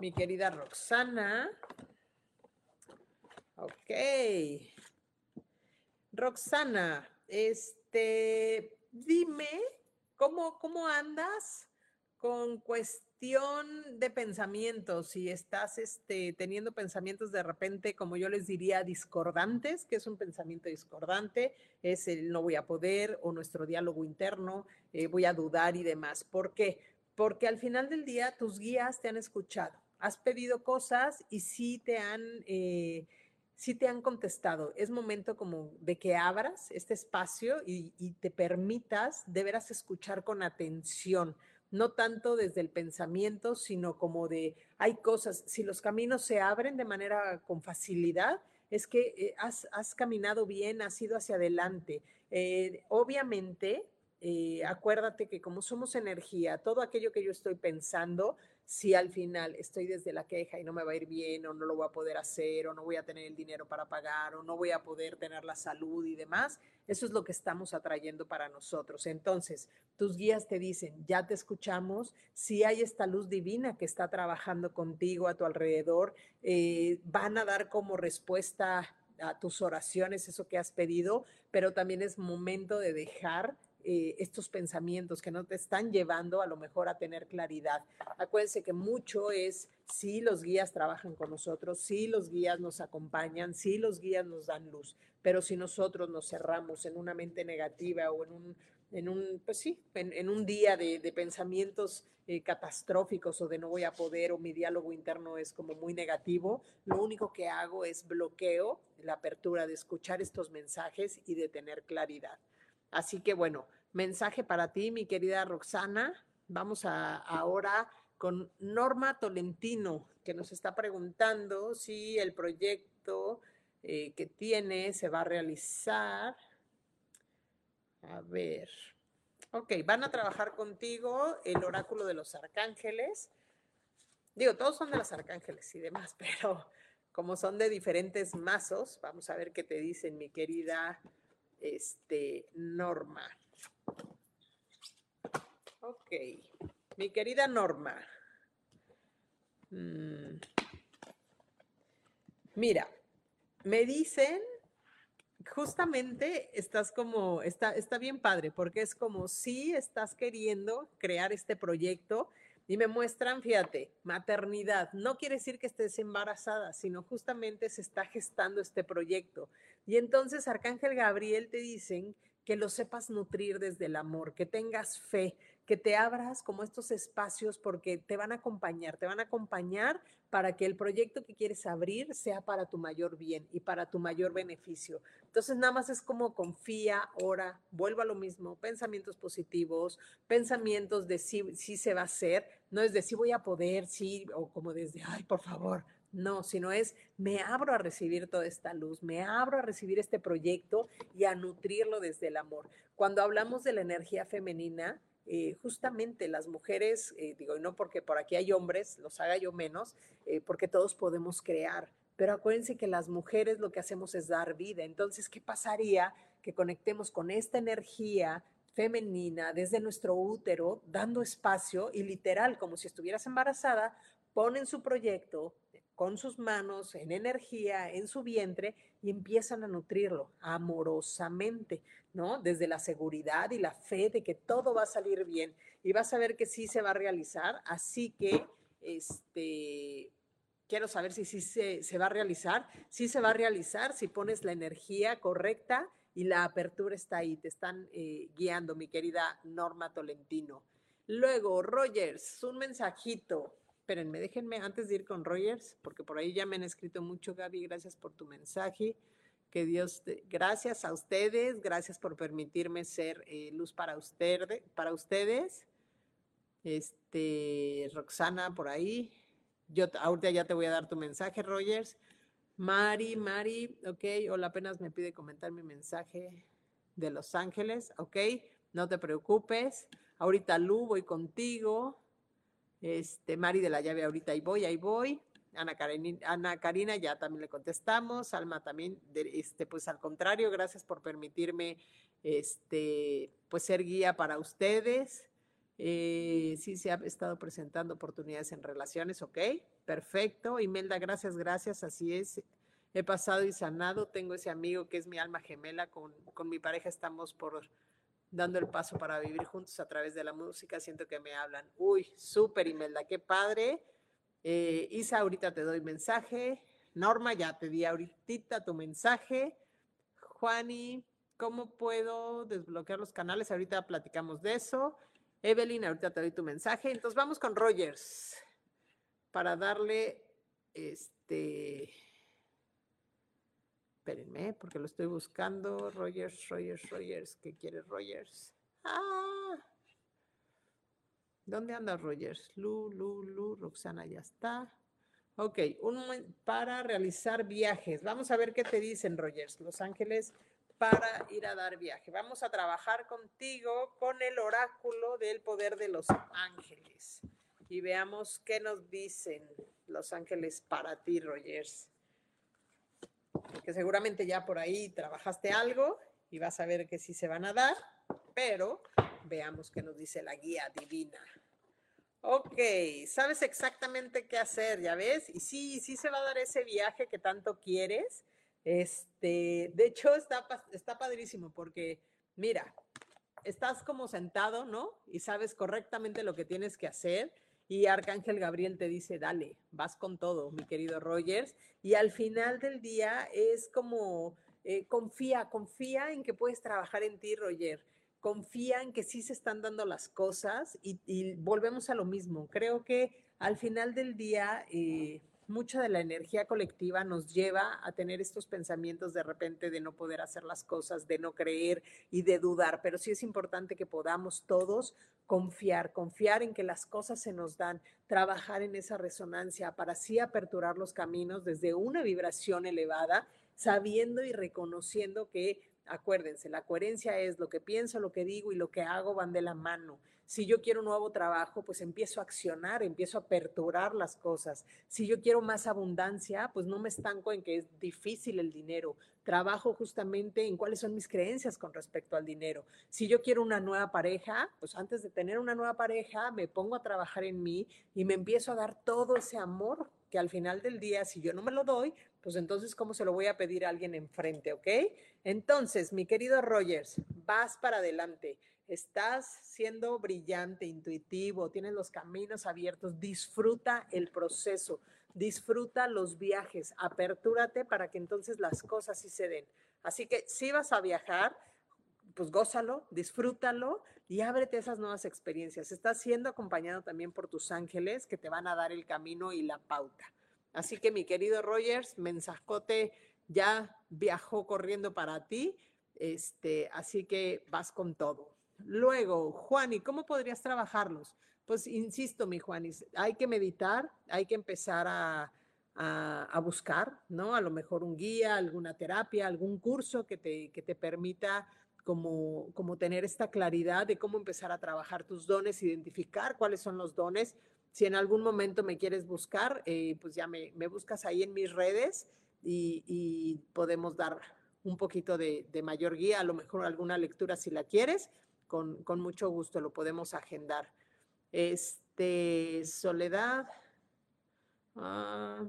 mi querida Roxana. Ok. Roxana, este, dime, ¿cómo, cómo andas con de pensamientos? Si estás este, teniendo pensamientos de repente, como yo les diría, discordantes, que es un pensamiento discordante, es el no voy a poder o nuestro diálogo interno, eh, voy a dudar y demás. ¿Por qué? Porque al final del día tus guías te han escuchado, has pedido cosas y sí te han... Eh, sí te han contestado. Es momento como de que abras este espacio y, te permitas de veras escuchar con atención, no tanto desde el pensamiento, sino como de, hay cosas, si los caminos se abren de manera con facilidad, es que eh, has, caminado bien, has ido hacia adelante. Eh, obviamente, eh, acuérdate que como somos energía, todo aquello que yo estoy pensando, si al final estoy desde la queja y no me va a ir bien o no lo voy a poder hacer o no voy a tener el dinero para pagar o no voy a poder tener la salud y demás, eso es lo que estamos atrayendo para nosotros. Entonces, tus guías te dicen, ya te escuchamos, si hay esta luz divina que está trabajando contigo a tu alrededor, eh, van a dar como respuesta a tus oraciones, eso que has pedido, pero también es momento de dejar eh, estos pensamientos que no te están llevando a lo mejor a tener claridad. Acuérdense que mucho es si los guías trabajan con nosotros, si los guías nos acompañan, si los guías nos dan luz, pero si nosotros nos cerramos en una mente negativa o en un, en un pues sí, en, un día de, pensamientos eh, catastróficos o de no voy a poder o mi diálogo interno es como muy negativo, lo único que hago es bloqueo la apertura de escuchar estos mensajes y de tener claridad. Así que bueno, mensaje para ti, mi querida Roxana. Vamos a, ahora con Norma Tolentino, que nos está preguntando si el proyecto eh, que tiene se va a realizar. A ver. Ok, van a trabajar contigo el oráculo de los arcángeles. Digo, todos son de los arcángeles y demás, [LAUGHS] pero como son de diferentes mazos, vamos a ver qué te dicen, mi querida este, Norma. Ok, mi querida Norma. Mm. Mira, me dicen, justamente estás como, está, está bien padre, porque es como si estás queriendo crear este proyecto y me muestran, fíjate, maternidad. No quiere decir que estés embarazada, sino justamente se está gestando este proyecto. Y entonces Arcángel Gabriel te dicen que lo sepas nutrir desde el amor, que tengas fe, que te abras como estos espacios porque te van a acompañar, te van a acompañar para que el proyecto que quieres abrir sea para tu mayor bien y para tu mayor beneficio. Entonces nada más es como confía, ora, vuelva a lo mismo, pensamientos positivos, pensamientos de sí, sí se va a hacer, no es de sí voy a poder, sí, o como desde, ay, por favor, no, sino es me abro a recibir toda esta luz, me abro a recibir este proyecto y a nutrirlo desde el amor. Cuando hablamos de la energía femenina, eh, justamente las mujeres, eh, digo, y no porque por aquí hay hombres, los haga yo menos, eh, porque todos podemos crear, pero acuérdense que las mujeres lo que hacemos es dar vida. Entonces, ¿qué pasaría que conectemos con esta energía femenina desde nuestro útero, dando espacio y literal, como si estuvieras embarazada, ponen su proyecto, con sus manos, en energía, en su vientre y empiezan a nutrirlo amorosamente, ¿no? Desde la seguridad y la fe de que todo va a salir bien y vas a ver que sí se va a realizar. Así que, este, quiero saber si sí se, va a realizar. Sí se va a realizar si pones la energía correcta y la apertura está ahí. Te están eh, guiando, mi querida Norma Tolentino. Luego, Rogers, un mensajito. Espérenme, déjenme antes de ir con Rogers, porque por ahí ya me han escrito mucho, Gaby, gracias por tu mensaje. Que Dios, gracias a ustedes, gracias por permitirme ser eh, luz para, usted, para ustedes. Este, Roxana por ahí. Yo ahorita ya te voy a dar tu mensaje, Rogers. Mari, Mari, ok, hola, apenas me pide comentar mi mensaje de Los Ángeles, ok, no te preocupes. Ahorita Lu, voy contigo. Este, Mari de la llave, ahorita ahí voy, ahí voy. Ana, Ana Karina, ya también le contestamos. Alma también, este, pues al contrario, gracias por permitirme este, pues ser guía para ustedes. Eh, sí se ha estado presentando oportunidades en relaciones, ok, perfecto. Imelda, gracias, gracias, así es. he pasado y sanado, tengo ese amigo que es mi alma gemela, con, con mi pareja estamos por dando el paso para vivir juntos a través de la música, siento que me hablan. Uy, súper Imelda, qué padre. Eh, Isa, ahorita te doy mensaje. Norma, ya te di ahorita tu mensaje. Juani, ¿cómo puedo desbloquear los canales? Ahorita platicamos de eso. Evelyn, ahorita te doy tu mensaje. Entonces vamos con Rogers para darle este. Espérenme, porque lo estoy buscando. Rogers, Rogers, Rogers. ¿Qué quiere Rogers? Ah. ¿Dónde anda Rogers? Lu, Lu, Lu, Roxana ya está. Ok, un para realizar viajes. Vamos a ver qué te dicen, Rogers. Los Ángeles para ir a dar viaje. Vamos a trabajar contigo con el oráculo del poder de los ángeles. Y veamos qué nos dicen los ángeles para ti, Rogers que seguramente ya por ahí trabajaste algo y vas a ver que sí se van a dar, pero veamos qué nos dice la guía divina. Ok, sabes exactamente qué hacer, ya ves, y sí, sí se va a dar ese viaje que tanto quieres. Este, de hecho, está, está padrísimo porque, mira, estás como sentado, ¿no? Y sabes correctamente lo que tienes que hacer y Arcángel Gabriel te dice, dale, vas con todo, mi querido Rogers. Y al final del día es como, eh, confía, confía en que puedes trabajar en ti, Roger. Confía en que sí se están dando las cosas y, volvemos a lo mismo. Creo que al final del día... Eh, mucha de la energía colectiva nos lleva a tener estos pensamientos de repente de no poder hacer las cosas, de no creer y de dudar, pero sí es importante que podamos todos confiar, confiar en que las cosas se nos dan, trabajar en esa resonancia para así aperturar los caminos desde una vibración elevada, sabiendo y reconociendo que, acuérdense, la coherencia es lo que pienso, lo que digo y lo que hago van de la mano si yo quiero un nuevo trabajo, pues empiezo a accionar, empiezo a aperturar las cosas. Si yo quiero más abundancia, pues no me estanco en que es difícil el dinero. Trabajo justamente en cuáles son mis creencias con respecto al dinero. Si yo quiero una nueva pareja, pues antes de tener una nueva pareja, me pongo a trabajar en mí y me empiezo a dar todo ese amor que al final del día, si yo no me lo doy, pues entonces, ¿cómo se lo voy a pedir a alguien enfrente? ¿Ok? Entonces, mi querido Rogers, vas para adelante estás siendo brillante, intuitivo, tienes los caminos abiertos, disfruta el proceso, disfruta los viajes, apertúrate para que entonces las cosas sí se den. Así que si vas a viajar, pues gózalo, disfrútalo y ábrete esas nuevas experiencias. Estás siendo acompañado también por tus ángeles que te van a dar el camino y la pauta. Así que mi querido Rogers, mensajote ya viajó corriendo para ti. Este, así que vas con todo. Luego, Juani, ¿cómo podrías trabajarlos? Pues insisto, mi Juani, hay que meditar, hay que empezar a, buscar, ¿no? A lo mejor un guía, alguna terapia, algún curso que te, que te permita como, como tener esta claridad de cómo empezar a trabajar tus dones, identificar cuáles son los dones. Si en algún momento me quieres buscar, eh, pues ya me, buscas ahí en mis redes y, podemos dar un poquito de, mayor guía, a lo mejor alguna lectura si la quieres con, mucho gusto lo podemos agendar. Este, Soledad. Ah.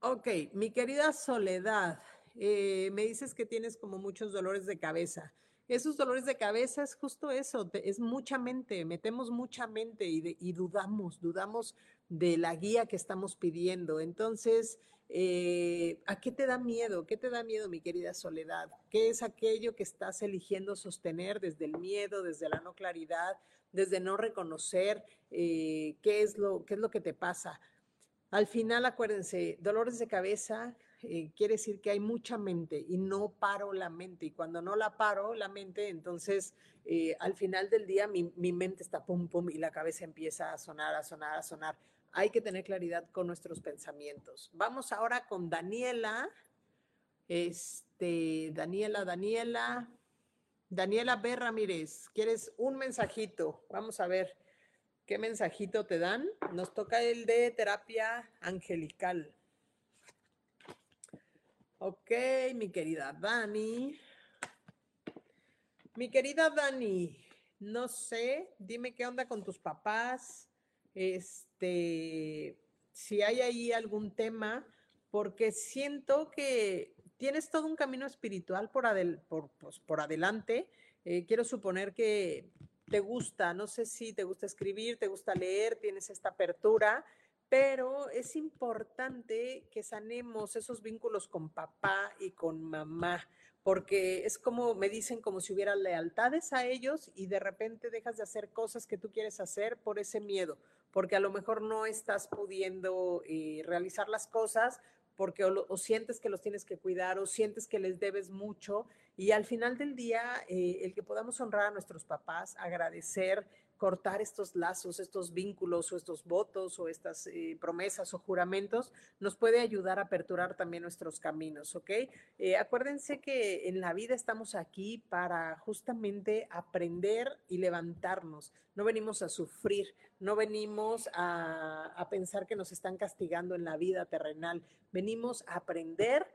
ok, mi querida Soledad, eh, me dices que tienes como muchos dolores de cabeza. Esos dolores de cabeza es justo eso, es mucha mente, metemos mucha mente y, y dudamos, dudamos de la guía que estamos pidiendo. Entonces, eh, ¿A qué te da miedo? ¿Qué te da miedo, mi querida Soledad? ¿Qué es aquello que estás eligiendo sostener desde el miedo, desde la no claridad, desde no reconocer eh, qué, es lo, qué es lo que te pasa? Al final, acuérdense, dolores de cabeza eh, quiere decir que hay mucha mente y no paro la mente. Y cuando no la paro la mente, entonces al final del día mi, mi mente está pum, pum y la cabeza empieza a sonar, a sonar, a sonar hay que tener claridad con nuestros pensamientos. Vamos ahora con Daniela. Este, Daniela, Daniela. Daniela B. Ramírez, ¿quieres un mensajito? Vamos a ver qué mensajito te dan. Nos toca el de terapia angelical. Ok, mi querida Dani. Mi querida Dani, no sé, dime qué onda con tus papás, este, si hay ahí algún tema, porque siento que tienes todo un camino espiritual por, por, pues, por adelante. Eh, quiero suponer que te gusta, no sé si te gusta escribir, te gusta leer, tienes esta apertura, pero es importante que sanemos esos vínculos con papá y con mamá, porque es como me dicen como si hubiera lealtades a ellos y de repente dejas de hacer cosas que tú quieres hacer por ese miedo, porque a lo mejor no estás pudiendo eh, realizar las cosas porque o, sientes que los tienes que cuidar o sientes que les debes mucho y al final del día eh, el que podamos honrar a nuestros papás, agradecer, cortar estos lazos, estos vínculos o estos votos o estas eh, promesas o juramentos, nos puede ayudar a aperturar también nuestros caminos, ¿ok? Eh, acuérdense que en la vida estamos aquí para justamente aprender y levantarnos. No venimos a sufrir, no venimos a, a pensar que nos están castigando en la vida terrenal, venimos a aprender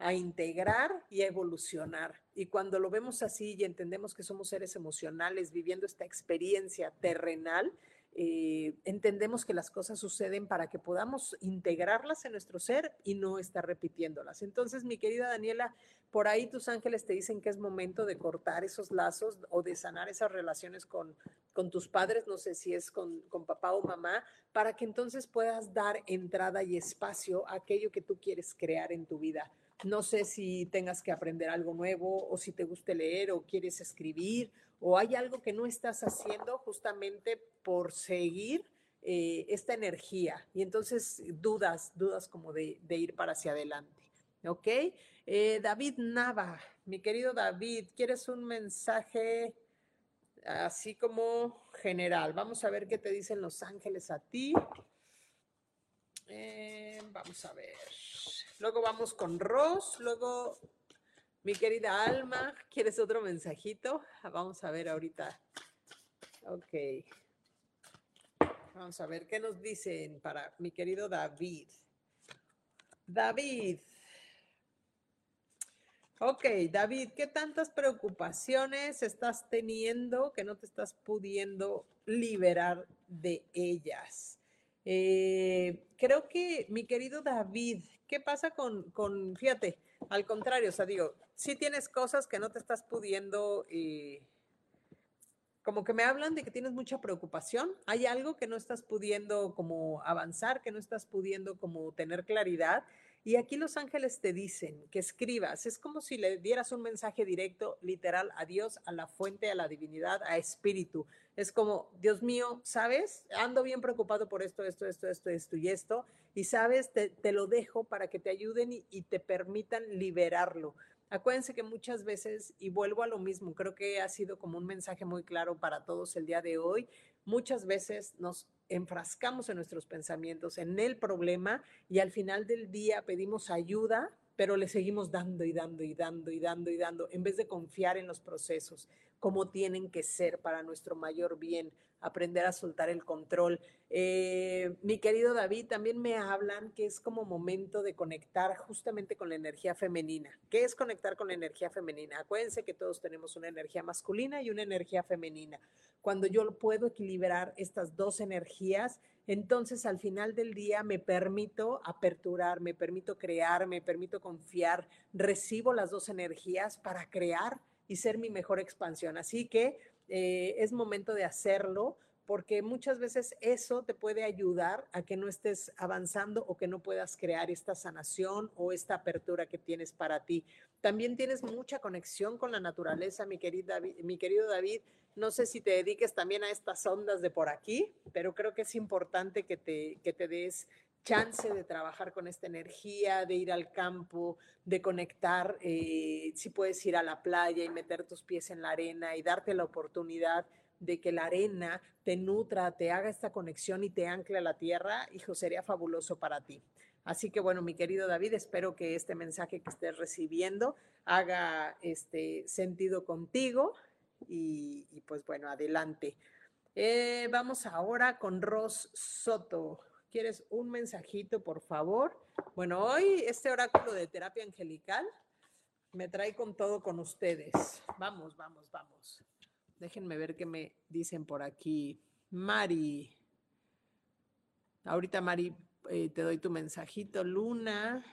a integrar y a evolucionar. Y cuando lo vemos así y entendemos que somos seres emocionales viviendo esta experiencia terrenal, eh, entendemos que las cosas suceden para que podamos integrarlas en nuestro ser y no estar repitiéndolas. Entonces, mi querida Daniela, por ahí tus ángeles te dicen que es momento de cortar esos lazos o de sanar esas relaciones con, con tus padres, no sé si es con, con papá o mamá, para que entonces puedas dar entrada y espacio a aquello que tú quieres crear en tu vida. No sé si tengas que aprender algo nuevo o si te guste leer o quieres escribir o hay algo que no estás haciendo justamente por seguir eh, esta energía y entonces dudas, dudas como de, ir para hacia adelante. ¿Ok? Eh, David Nava, mi querido David, ¿quieres un mensaje así como general? Vamos a ver qué te dicen los ángeles a ti. Eh, vamos a ver. Luego vamos con Ross, luego mi querida Alma, ¿quieres otro mensajito? Vamos a ver ahorita. Ok. Vamos a ver qué nos dicen para mi querido David. David. Ok, David, ¿qué tantas preocupaciones estás teniendo que no te estás pudiendo liberar de ellas? Eh, creo que mi querido David, ¿qué pasa con, con, fíjate, al contrario, o sea, digo, si tienes cosas que no te estás pudiendo, eh, como que me hablan de que tienes mucha preocupación, hay algo que no estás pudiendo como avanzar, que no estás pudiendo como tener claridad y aquí los ángeles te dicen que escribas, es como si le dieras un mensaje directo, literal, a Dios, a la fuente, a la divinidad, a espíritu. Es como, Dios mío, ¿sabes? Ando bien preocupado por esto, esto, esto, esto, esto y esto. Y sabes, te, lo dejo para que te ayuden y, y te permitan liberarlo. Acuérdense que muchas veces, y vuelvo a lo mismo, creo que ha sido como un mensaje muy claro para todos el día de hoy, muchas veces nos enfrascamos en nuestros pensamientos, en el problema y al final del día pedimos ayuda, pero le seguimos dando y dando y dando y dando y dando, en vez de confiar en los procesos, como tienen que ser para nuestro mayor bien, aprender a soltar el control. Eh, mi querido David, también me hablan que es como momento de conectar justamente con la energía femenina. ¿Qué es conectar con la energía femenina? Acuérdense que todos tenemos una energía masculina y una energía femenina. Cuando yo puedo equilibrar estas dos energías, entonces al final del día me permito aperturar, me permito crear, me permito confiar, recibo las dos energías para crear y ser mi mejor expansión. Así que eh, es momento de hacerlo porque muchas veces eso te puede ayudar a que no estés avanzando o que no puedas crear esta sanación o esta apertura que tienes para ti. También tienes mucha conexión con la naturaleza, mi, querida, mi querido David. No sé si te dediques también a estas ondas de por aquí, pero creo que es importante que te, que te des chance de trabajar con esta energía, de ir al campo, de conectar, eh, si puedes ir a la playa y meter tus pies en la arena y darte la oportunidad de que la arena te nutra, te haga esta conexión y te ancle a la tierra, hijo, sería fabuloso para ti. Así que bueno, mi querido David, espero que este mensaje que estés recibiendo haga este sentido contigo y, pues bueno, adelante. Eh, vamos ahora con Ros Soto. ¿Quieres un mensajito, por favor? Bueno, hoy este oráculo de terapia angelical me trae con todo con ustedes. Vamos, vamos, vamos. Déjenme ver qué me dicen por aquí. Mari. Ahorita, Mari, eh, te doy tu mensajito. Luna.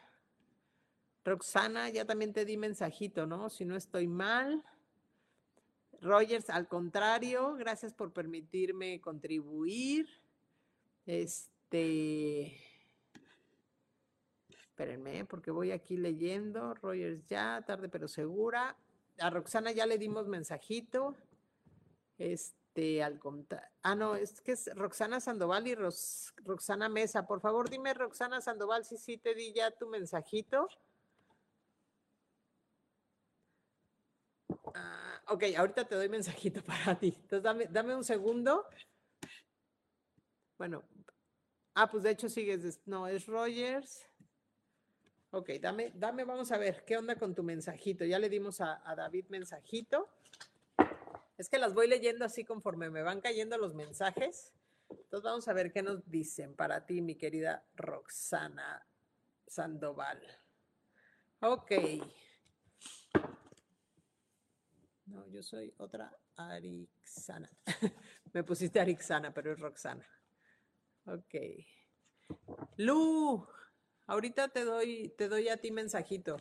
Roxana, ya también te di mensajito, ¿no? Si no estoy mal. Rogers, al contrario, gracias por permitirme contribuir. Este. Espérenme, porque voy aquí leyendo. Rogers ya, tarde pero segura. A Roxana ya le dimos mensajito. Este, al contrario. Ah, no, es que es Roxana Sandoval y Roxana Mesa. Por favor, dime, Roxana Sandoval, si sí te di ya tu mensajito. Ah, ok, ahorita te doy mensajito [LAUGHS] para ti. Entonces, dame, dame un segundo. Bueno, ah, pues de hecho sigues, no, es Rogers. Ok, dame, dame, vamos a ver, ¿qué onda con tu mensajito? Ya le dimos a, a David mensajito. Es que las voy leyendo así conforme me van cayendo los mensajes. Entonces vamos a ver qué nos dicen para ti, mi querida Roxana Sandoval. Ok. No, yo soy otra Arixana. [LAUGHS] Me pusiste Arixana, pero es Roxana. Ok. Lu, ahorita te doy, te doy a ti mensajito.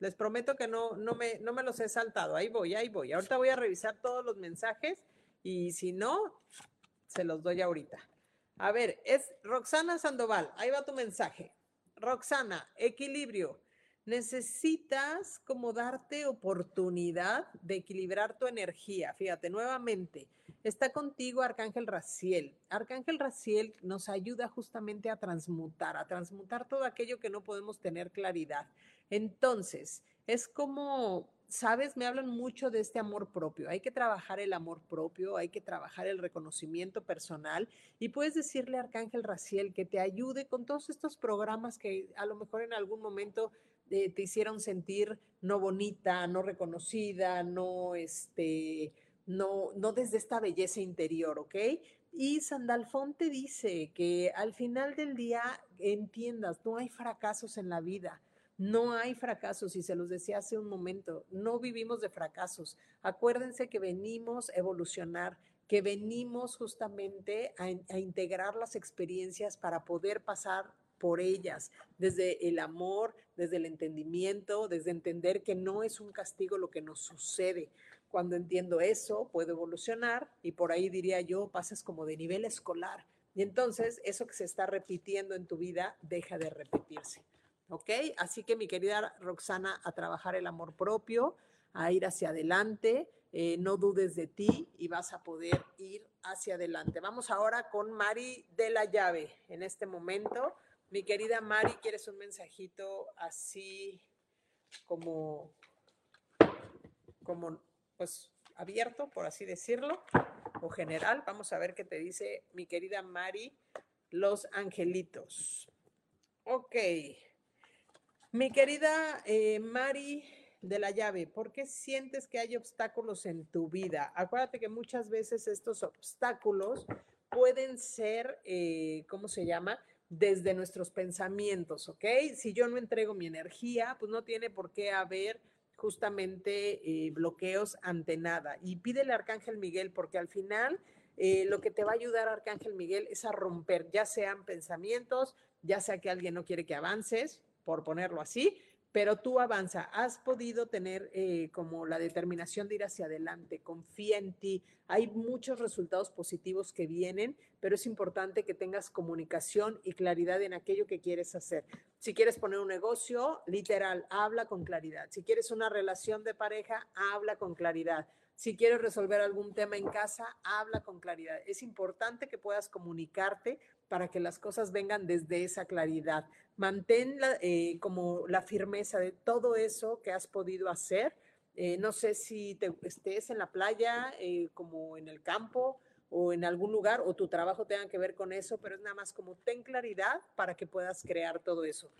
Les prometo que no, no, me, no me los he saltado. Ahí voy, ahí voy. Ahorita voy a revisar todos los mensajes y si no, se los doy ahorita. A ver, es Roxana Sandoval. Ahí va tu mensaje. Roxana, equilibrio necesitas como darte oportunidad de equilibrar tu energía. Fíjate, nuevamente, está contigo Arcángel Raciel. Arcángel Raciel nos ayuda justamente a transmutar, a transmutar todo aquello que no podemos tener claridad. Entonces, es como, sabes, me hablan mucho de este amor propio. Hay que trabajar el amor propio, hay que trabajar el reconocimiento personal y puedes decirle a Arcángel Raciel que te ayude con todos estos programas que a lo mejor en algún momento te hicieron sentir no bonita, no reconocida, no, este, no, no desde esta belleza interior, ¿ok? Y Sandalfón te dice que al final del día entiendas, no hay fracasos en la vida. No hay fracasos, y se los decía hace un momento, no vivimos de fracasos. Acuérdense que venimos a evolucionar, que venimos justamente a, a integrar las experiencias para poder pasar por ellas, desde el amor, desde el entendimiento, desde entender que no es un castigo lo que nos sucede. Cuando entiendo eso, puedo evolucionar y por ahí diría yo, pasas como de nivel escolar. Y entonces eso que se está repitiendo en tu vida deja de repetirse. ¿Ok? Así que mi querida Roxana, a trabajar el amor propio, a ir hacia adelante, eh, no dudes de ti y vas a poder ir hacia adelante. Vamos ahora con Mari de la llave en este momento. Mi querida Mari, ¿quieres un mensajito así como, como, pues, abierto, por así decirlo, o general? Vamos a ver qué te dice mi querida Mari, los angelitos. Ok. Mi querida eh, Mari de la llave, ¿por qué sientes que hay obstáculos en tu vida? Acuérdate que muchas veces estos obstáculos pueden ser, eh, ¿cómo se llama? Desde nuestros pensamientos, ¿ok? Si yo no entrego mi energía, pues no tiene por qué haber justamente eh, bloqueos ante nada. Y pídele a Arcángel Miguel, porque al final eh, lo que te va a ayudar Arcángel Miguel es a romper, ya sean pensamientos, ya sea que alguien no quiere que avances, por ponerlo así, pero tú avanza, has podido tener eh, como la determinación de ir hacia adelante, confía en ti, hay muchos resultados positivos que vienen, pero es importante que tengas comunicación y claridad en aquello que quieres hacer. Si quieres poner un negocio, literal, habla con claridad. Si quieres una relación de pareja, habla con claridad. Si quieres resolver algún tema en casa, habla con claridad. Es importante que puedas comunicarte para que las cosas vengan desde esa claridad. Mantén eh, como la firmeza de todo eso que has podido hacer. Eh, no sé si te, estés en la playa, eh, como en el campo o en algún lugar, o tu trabajo tenga que ver con eso, pero es nada más como ten claridad para que puedas crear todo eso.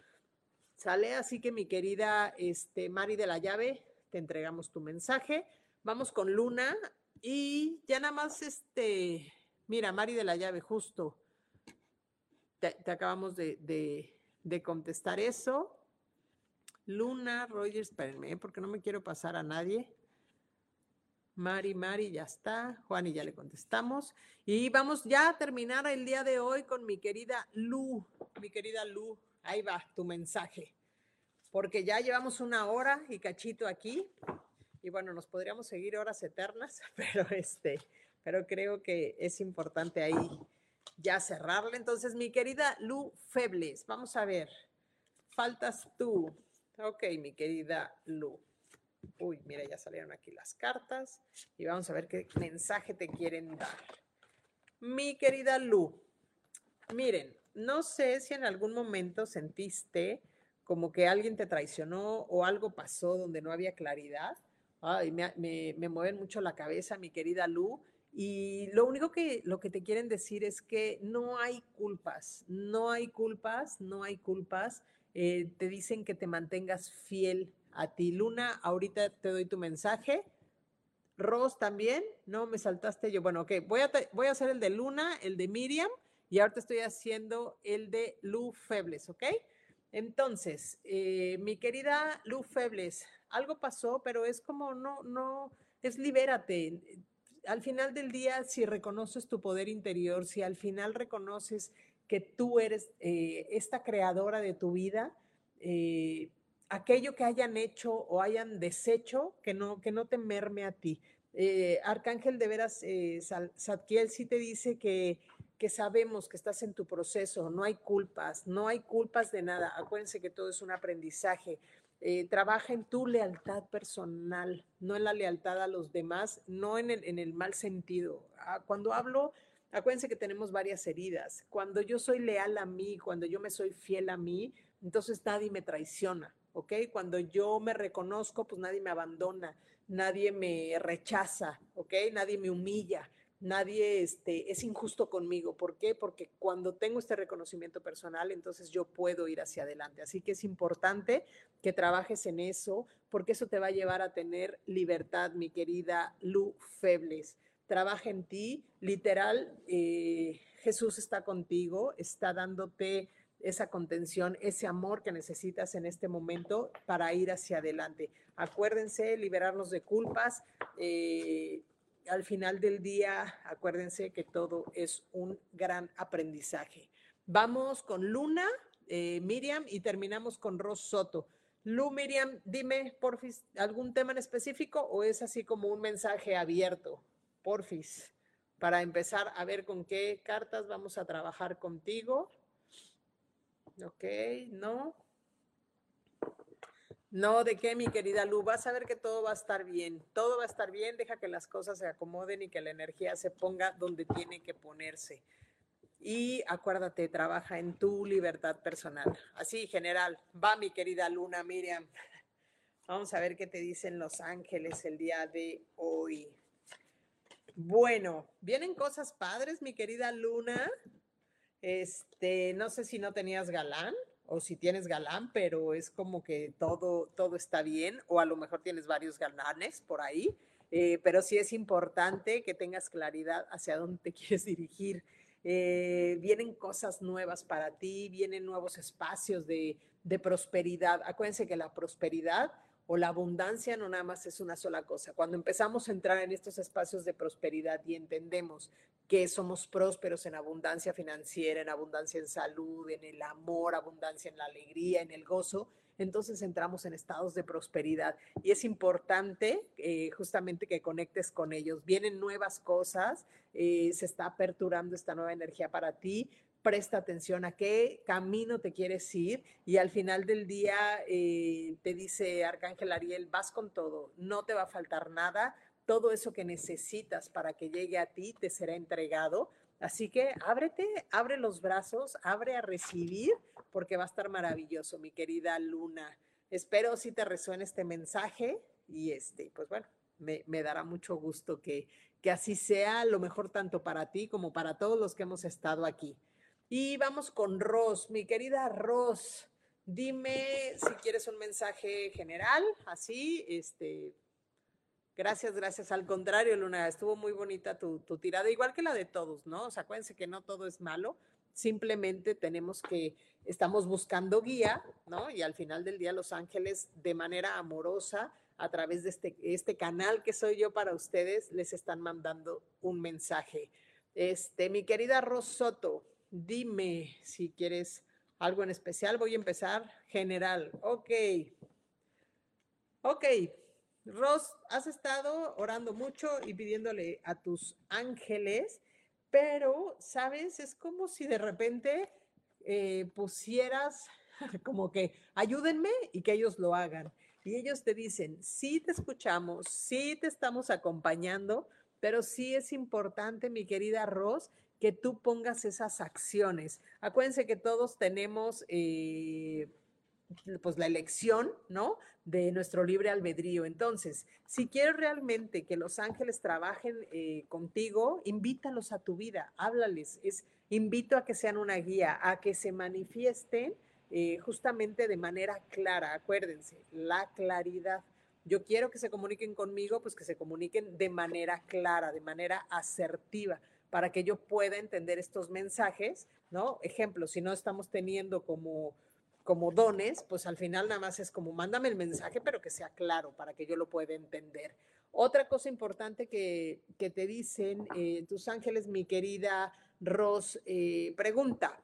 ¿Sale? Así que mi querida este, Mari de la llave, te entregamos tu mensaje. Vamos con Luna y ya nada más, este, mira, Mari de la llave, justo, te, acabamos de, contestar eso. Luna, Rogers, espérenme, ¿eh? porque no me quiero pasar a nadie. Mari, Mari, ya está. Juan y ya le contestamos. Y vamos ya a terminar el día de hoy con mi querida Lu. Mi querida Lu, ahí va tu mensaje. Porque ya llevamos una hora y cachito aquí. Y bueno, nos podríamos seguir horas eternas, [LAUGHS] pero este, pero creo que es importante ahí ya cerrarle. Entonces, mi querida Lu Febles, vamos a ver. Faltas tú. Ok, mi querida Lu. Uy, mira, ya salieron aquí las cartas y vamos a ver qué mensaje te quieren dar. Mi querida Lu, miren, no sé si en algún momento sentiste como que alguien te traicionó o algo pasó donde no había claridad. Ay, me, me, mueven mucho la cabeza, mi querida Lu. Y lo único que, lo que te quieren decir es que no hay culpas, no hay culpas, no hay culpas. Eh, te dicen que te mantengas fiel a ti. Luna, ahorita te doy tu mensaje. Ros también, no me saltaste yo. Bueno, ok, voy a, voy a hacer el de Luna, el de Miriam y ahorita estoy haciendo el de Lu Febles, ¿ok? Entonces, eh, mi querida Lu Febles, algo pasó, pero es como, no, no, es libérate. Al final del día, si reconoces tu poder interior, si al final reconoces que tú eres eh, esta creadora de tu vida, eh, aquello que hayan hecho o hayan deshecho, que no, que no te merme a ti. Eh, Arcángel de veras, eh, Sadkiel sí te dice que, que sabemos que estás en tu proceso, no hay culpas, no hay culpas de nada. Acuérdense que todo es un aprendizaje. Eh, trabaja en tu lealtad personal, no en la lealtad a los demás, no en el, mal sentido. Ah, cuando hablo, acuérdense que tenemos varias heridas. Cuando yo soy leal a mí, cuando yo me soy fiel a mí, entonces nadie me traiciona. ¿ok? Cuando yo me reconozco, pues nadie me abandona, nadie me rechaza, ¿ok? Nadie me humilla, nadie este, es injusto conmigo. ¿Por qué? Porque cuando tengo este reconocimiento personal, entonces yo puedo ir hacia adelante. Así que es importante que trabajes en eso, porque eso te va a llevar a tener libertad, mi querida Lu Febles. Trabaja en ti, literal, eh, Jesús está contigo, está dándote esa contención, ese amor que necesitas en este momento para ir hacia adelante. Acuérdense, liberarnos de culpas. Eh, al final del día, acuérdense que todo es un gran aprendizaje. Vamos con Luna, eh, Miriam y terminamos con Ros Soto. Lu, Miriam, dime, porfis, ¿algún tema en específico o es así como un mensaje abierto? Porfis, para empezar a ver con qué cartas vamos a trabajar contigo. Ok, no. No, ¿de qué, mi querida Lu? Vas a ver que todo va a estar bien. Todo va a estar bien. Deja que las cosas se acomoden y que la energía se ponga donde tiene que ponerse. Y acuérdate, trabaja en tu libertad personal. Así, general. Va, mi querida Luna, Miriam. Vamos a ver qué te dicen los ángeles el día de hoy. Bueno, vienen cosas padres, mi querida Luna. Este, no sé si no tenías galán o si tienes galán, pero es como que todo, todo está bien, o a lo mejor tienes varios galanes por ahí, eh, pero sí es importante que tengas claridad hacia dónde te [LAUGHS] quieres dirigir. Eh, vienen cosas nuevas para ti, vienen nuevos espacios de, de prosperidad. Acuérdense que la prosperidad o la abundancia no nada más es una sola cosa. Cuando empezamos a entrar en estos espacios de prosperidad y entendemos que somos prósperos en abundancia financiera, en abundancia en salud, en el amor, abundancia en la alegría, en el gozo, entonces entramos en estados de prosperidad. Y es importante eh, justamente que conectes con ellos. Vienen nuevas cosas, eh, se está aperturando esta nueva energía para ti, presta atención a qué camino te quieres ir y al final del día eh, te dice Arcángel Ariel, vas con todo, no te va a faltar nada, todo eso que necesitas para que llegue a ti te será entregado. Así que ábrete, abre los brazos, abre a recibir, porque va a estar maravilloso, mi querida Luna. Espero si te resuene este mensaje y este, pues bueno, me, me dará mucho gusto que, que así sea lo mejor tanto para ti como para todos los que hemos estado aquí. Y vamos con Ros, mi querida Ros. Dime si quieres un mensaje general, así, este. Gracias, gracias. Al contrario, Luna, estuvo muy bonita tu, tu tirada, igual que la de todos, ¿no? O sea, acuérdense que no todo es malo, simplemente tenemos que, estamos buscando guía, ¿no? Y al final del día los ángeles de manera amorosa a través de este, este canal que soy yo para ustedes, les están mandando un mensaje. Este, mi querida Rosoto, dime si quieres algo en especial. Voy a empezar general. Ok. Ok. Ros, has estado orando mucho y pidiéndole a tus ángeles, pero, ¿sabes? Es como si de repente eh, pusieras [LAUGHS] como que ayúdenme y que ellos lo hagan. Y ellos te dicen, sí te escuchamos, sí te estamos acompañando, pero sí es importante, mi querida Ros, que tú pongas esas acciones. Acuérdense que todos tenemos eh, pues la elección, ¿no? De nuestro libre albedrío. Entonces, si quieres realmente que los ángeles trabajen eh, contigo, invítalos a tu vida, háblales. Es invito a que sean una guía, a que se manifiesten eh, justamente de manera clara. Acuérdense, la claridad. Yo quiero que se comuniquen conmigo, pues que se comuniquen de manera clara, de manera asertiva, para que yo pueda entender estos mensajes, ¿no? Ejemplo, si no estamos teniendo como como dones, pues al final nada más es como mándame el mensaje, pero que sea claro para que yo lo pueda entender. Otra cosa importante que, te dicen eh, tus ángeles, mi querida Ros, eh, pregunta,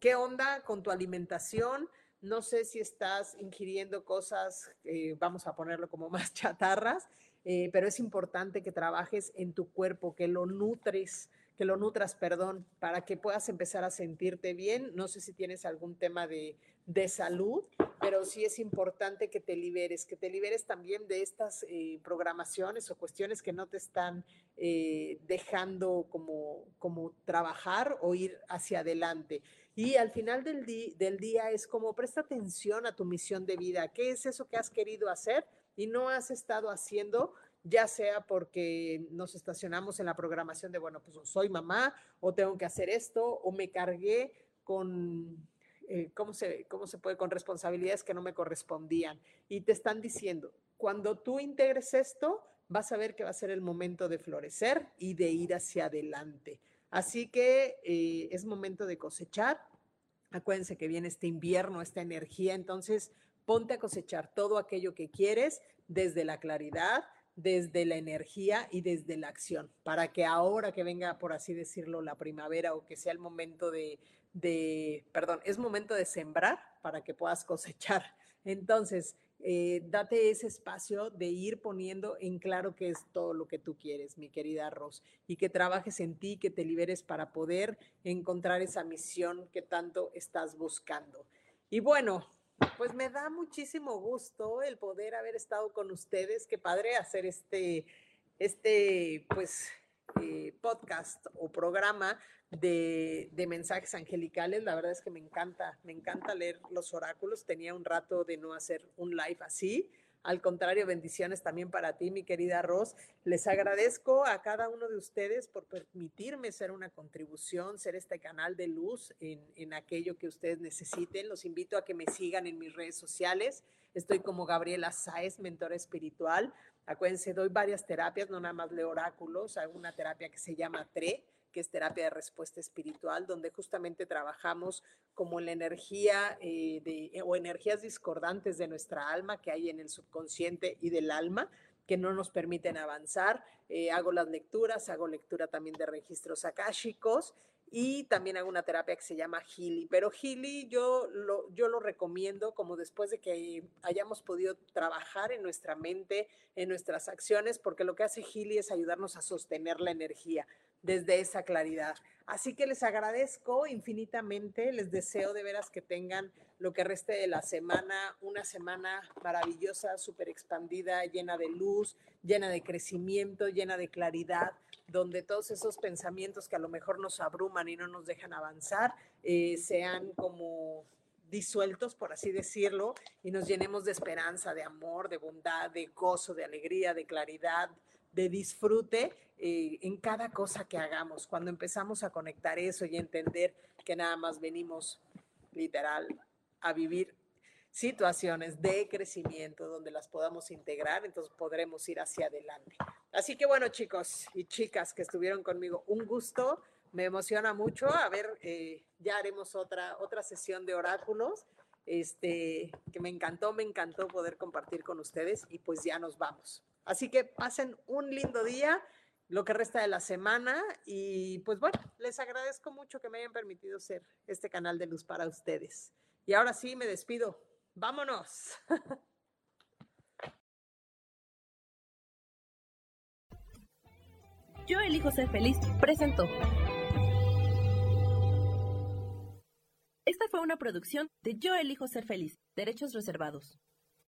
¿qué onda con tu alimentación? No sé si estás ingiriendo cosas, eh, vamos a ponerlo como [LAUGHS] más chatarras, pero es importante que trabajes en tu cuerpo, que lo nutres, que lo nutras, perdón, para que puedas empezar a sentirte bien. No sé si tienes algún tema de, de salud, pero sí es importante que te liberes, que te liberes también de estas eh, programaciones o cuestiones que no te están eh, dejando como, como trabajar o ir hacia adelante. Y al final del, del día es como presta atención a tu misión de vida. ¿Qué es eso que has querido hacer y no has estado haciendo? Ya sea porque nos estacionamos en la programación de, bueno, pues soy mamá o tengo que hacer esto o me cargué con eh, ¿cómo, se, ¿cómo se puede? Con responsabilidades que no me correspondían. Y te están diciendo, cuando tú integres esto, vas a ver que va a ser el momento de florecer y de ir hacia adelante. Así que eh, es momento de cosechar. Acuérdense que viene este invierno, esta energía, entonces ponte a cosechar todo aquello que quieres desde la claridad, desde la energía y desde la acción, para que ahora que venga, por así decirlo, la primavera o que sea el momento de, de, perdón, es momento de sembrar para que puedas cosechar. Entonces, eh, date ese espacio de ir poniendo en claro qué es todo lo que tú quieres, mi querida Ros, y que trabajes en ti, que te liberes para poder encontrar esa misión que tanto estás buscando. Y bueno, pues me da muchísimo gusto el poder haber estado con ustedes. Qué padre hacer este, este, pues, eh, podcast o programa de, de, mensajes angelicales. La verdad es que me encanta, me encanta leer los oráculos. Tenía un rato de no hacer un live así. Al contrario, bendiciones también para ti, mi querida Ros. Les agradezco a cada uno de ustedes por permitirme ser una contribución, ser este canal de luz en, en aquello que ustedes necesiten. Los invito a que me sigan en mis redes sociales. Estoy como Gabriela Sáez, mentora espiritual. Acuérdense, doy varias terapias, no nada más leo oráculos. Hago una terapia que se llama TRE, que es terapia de respuesta espiritual, donde justamente trabajamos como la energía eh, de, o energías discordantes de nuestra alma que hay en el subconsciente y del alma que no nos permiten avanzar. Eh, hago las lecturas, hago lectura también de registros akáshicos y también hago una terapia que se llama Healy. Pero Healy yo lo, yo lo recomiendo como después de que hayamos podido trabajar en nuestra mente, en nuestras acciones, porque lo que hace Healy es ayudarnos a sostener la energía desde esa claridad. Así que les agradezco infinitamente, les deseo de veras que tengan lo que reste de la semana, una semana maravillosa, súper expandida, llena de luz, llena de crecimiento, llena de claridad, donde todos esos pensamientos que a lo mejor nos abruman y no nos dejan avanzar, eh, sean como disueltos, por así decirlo, y nos llenemos de esperanza, de amor, de bondad, de gozo, de alegría, de claridad, de disfrute eh, en cada cosa que hagamos. Cuando empezamos a conectar eso y entender que nada más venimos literal a vivir situaciones de crecimiento donde las podamos integrar, entonces podremos ir hacia adelante. Así que bueno, chicos y chicas que estuvieron conmigo, un gusto, me emociona mucho. A ver, eh, ya haremos otra, otra sesión de oráculos este, que me encantó, me encantó poder compartir con ustedes y pues ya nos vamos. Así que pasen un lindo día, lo que resta de la semana y pues bueno, les agradezco mucho que me hayan permitido ser este canal de luz para ustedes. Y ahora sí, me despido. Vámonos. [LAUGHS] Yo elijo ser feliz, presentó. Esta fue una producción de Yo elijo ser feliz, derechos reservados.